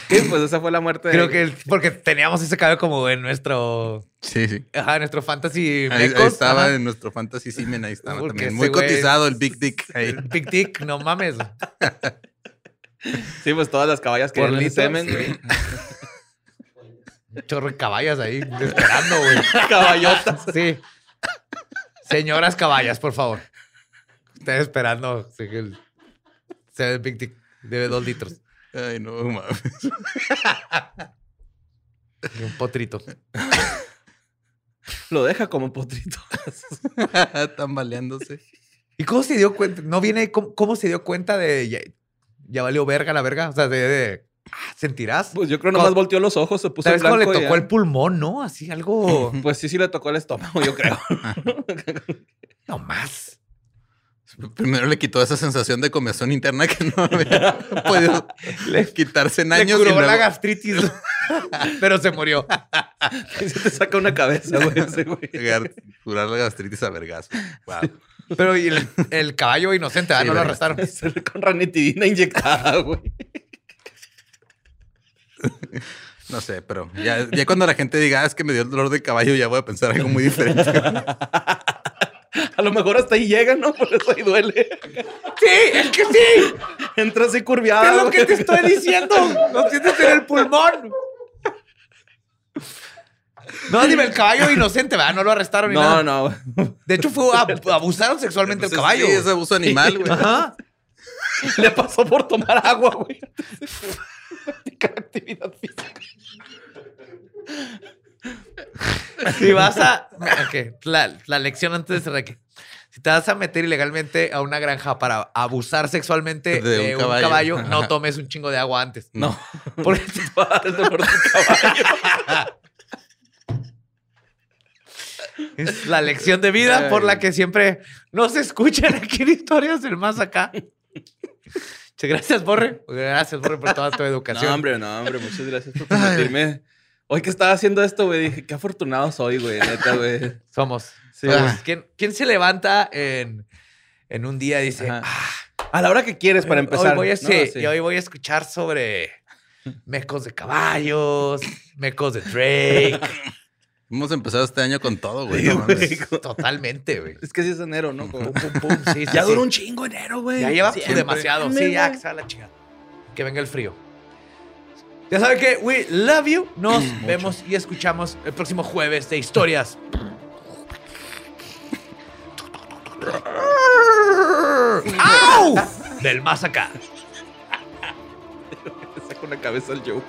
Sí, pues esa fue la muerte de Creo que porque teníamos ese caballo como en nuestro, Sí, sí. ajá, nuestro fantasy Ahí, ahí estaba ajá. en nuestro Fantasy Simen, ahí estaba Porque también. Muy cotizado es- el Big Dick. ahí. El Big Dick, no mames. Sí, pues todas las caballas que litro, semen, güey. Chorro de caballas ahí esperando, güey. Caballotas. Sí. Señoras caballas, por favor. Ustedes esperando. el- Se ve el Big Dick. Debe dos litros. Ay, no mames. Y un potrito. Lo deja como potrito. Tambaleándose. ¿Y cómo se dio cuenta? ¿No viene cómo, cómo se dio cuenta de ya, ya valió verga la verga? O sea, de, de- sentirás. Pues yo creo nomás volteó los ojos, se puso ¿Sabes le blanco y tocó ya. el pulmón, no? Así algo. Pues sí, sí le tocó el estómago, yo creo. no más. Primero le quitó esa sensación de comezón interna que no había podido quitarse en Le años. curó y luego- la gastritis. pero se murió. Se te saca una cabeza, güey, ese güey. Curar la gastritis a vergazo. Wow. Pero y el, el caballo inocente, ah, Sí, no lo arrestaron. Con ranitidina inyectada, güey. No sé, pero ya, ya cuando la gente diga, "Ah, es que me dio el dolor de caballo, ya voy a pensar algo muy diferente. A lo mejor hasta ahí llega, ¿no? Por eso ahí duele. Sí, es que sí. Entra así ¿Qué curviado. es lo que te estoy diciendo? Lo sientes en el pulmón. No, dime, el caballo inocente, ¿verdad? No lo arrestaron ni No, nada. no. De hecho, fue ab- abusaron sexualmente Pues el caballo. Sí, es abuso animal, güey. Ajá. Le pasó por tomar agua, güey. Practicar actividad física. Si vas a. Ok, la, la lección antes de cerrar aquí. Si te vas a meter ilegalmente a una granja para abusar sexualmente de, De un un, caballo, caballo. no tomes un chingo de agua antes. No. Porque El dolor de caballo. es la lección de vida por la que siempre nos escuchan aquí en Historias del Más Acá. Muchas gracias, Borre. Gracias, Borre, por toda tu educación. No, hombre, no, hombre. Muchas gracias por permitirme. Hoy que estaba haciendo esto, güey, dije, qué afortunado soy, güey, neta, güey. Somos. Sí, somos. ¿Quién, quién se levanta en, en un día y dice. "Ah, A la hora que quieres para empezar. Hoy voy a, ¿no? sí, Sí. y hoy voy a escuchar sobre mecos de caballos, mecos de Drake. Hemos empezado este año con todo, güey. Sí, no güey. Totalmente, güey. Es que sí es enero, ¿no? Como- Pum, pum, pum. Sí, sí, Ya sí. duró un chingo enero, güey. Ya lleva demasiado. Sí, ya, que la chingada. Que venga el frío. Ya saben que we love you. Nos vemos y escuchamos el próximo jueves de historias. ¡Au! Del más acá. Saco la cabeza al Joe, güey.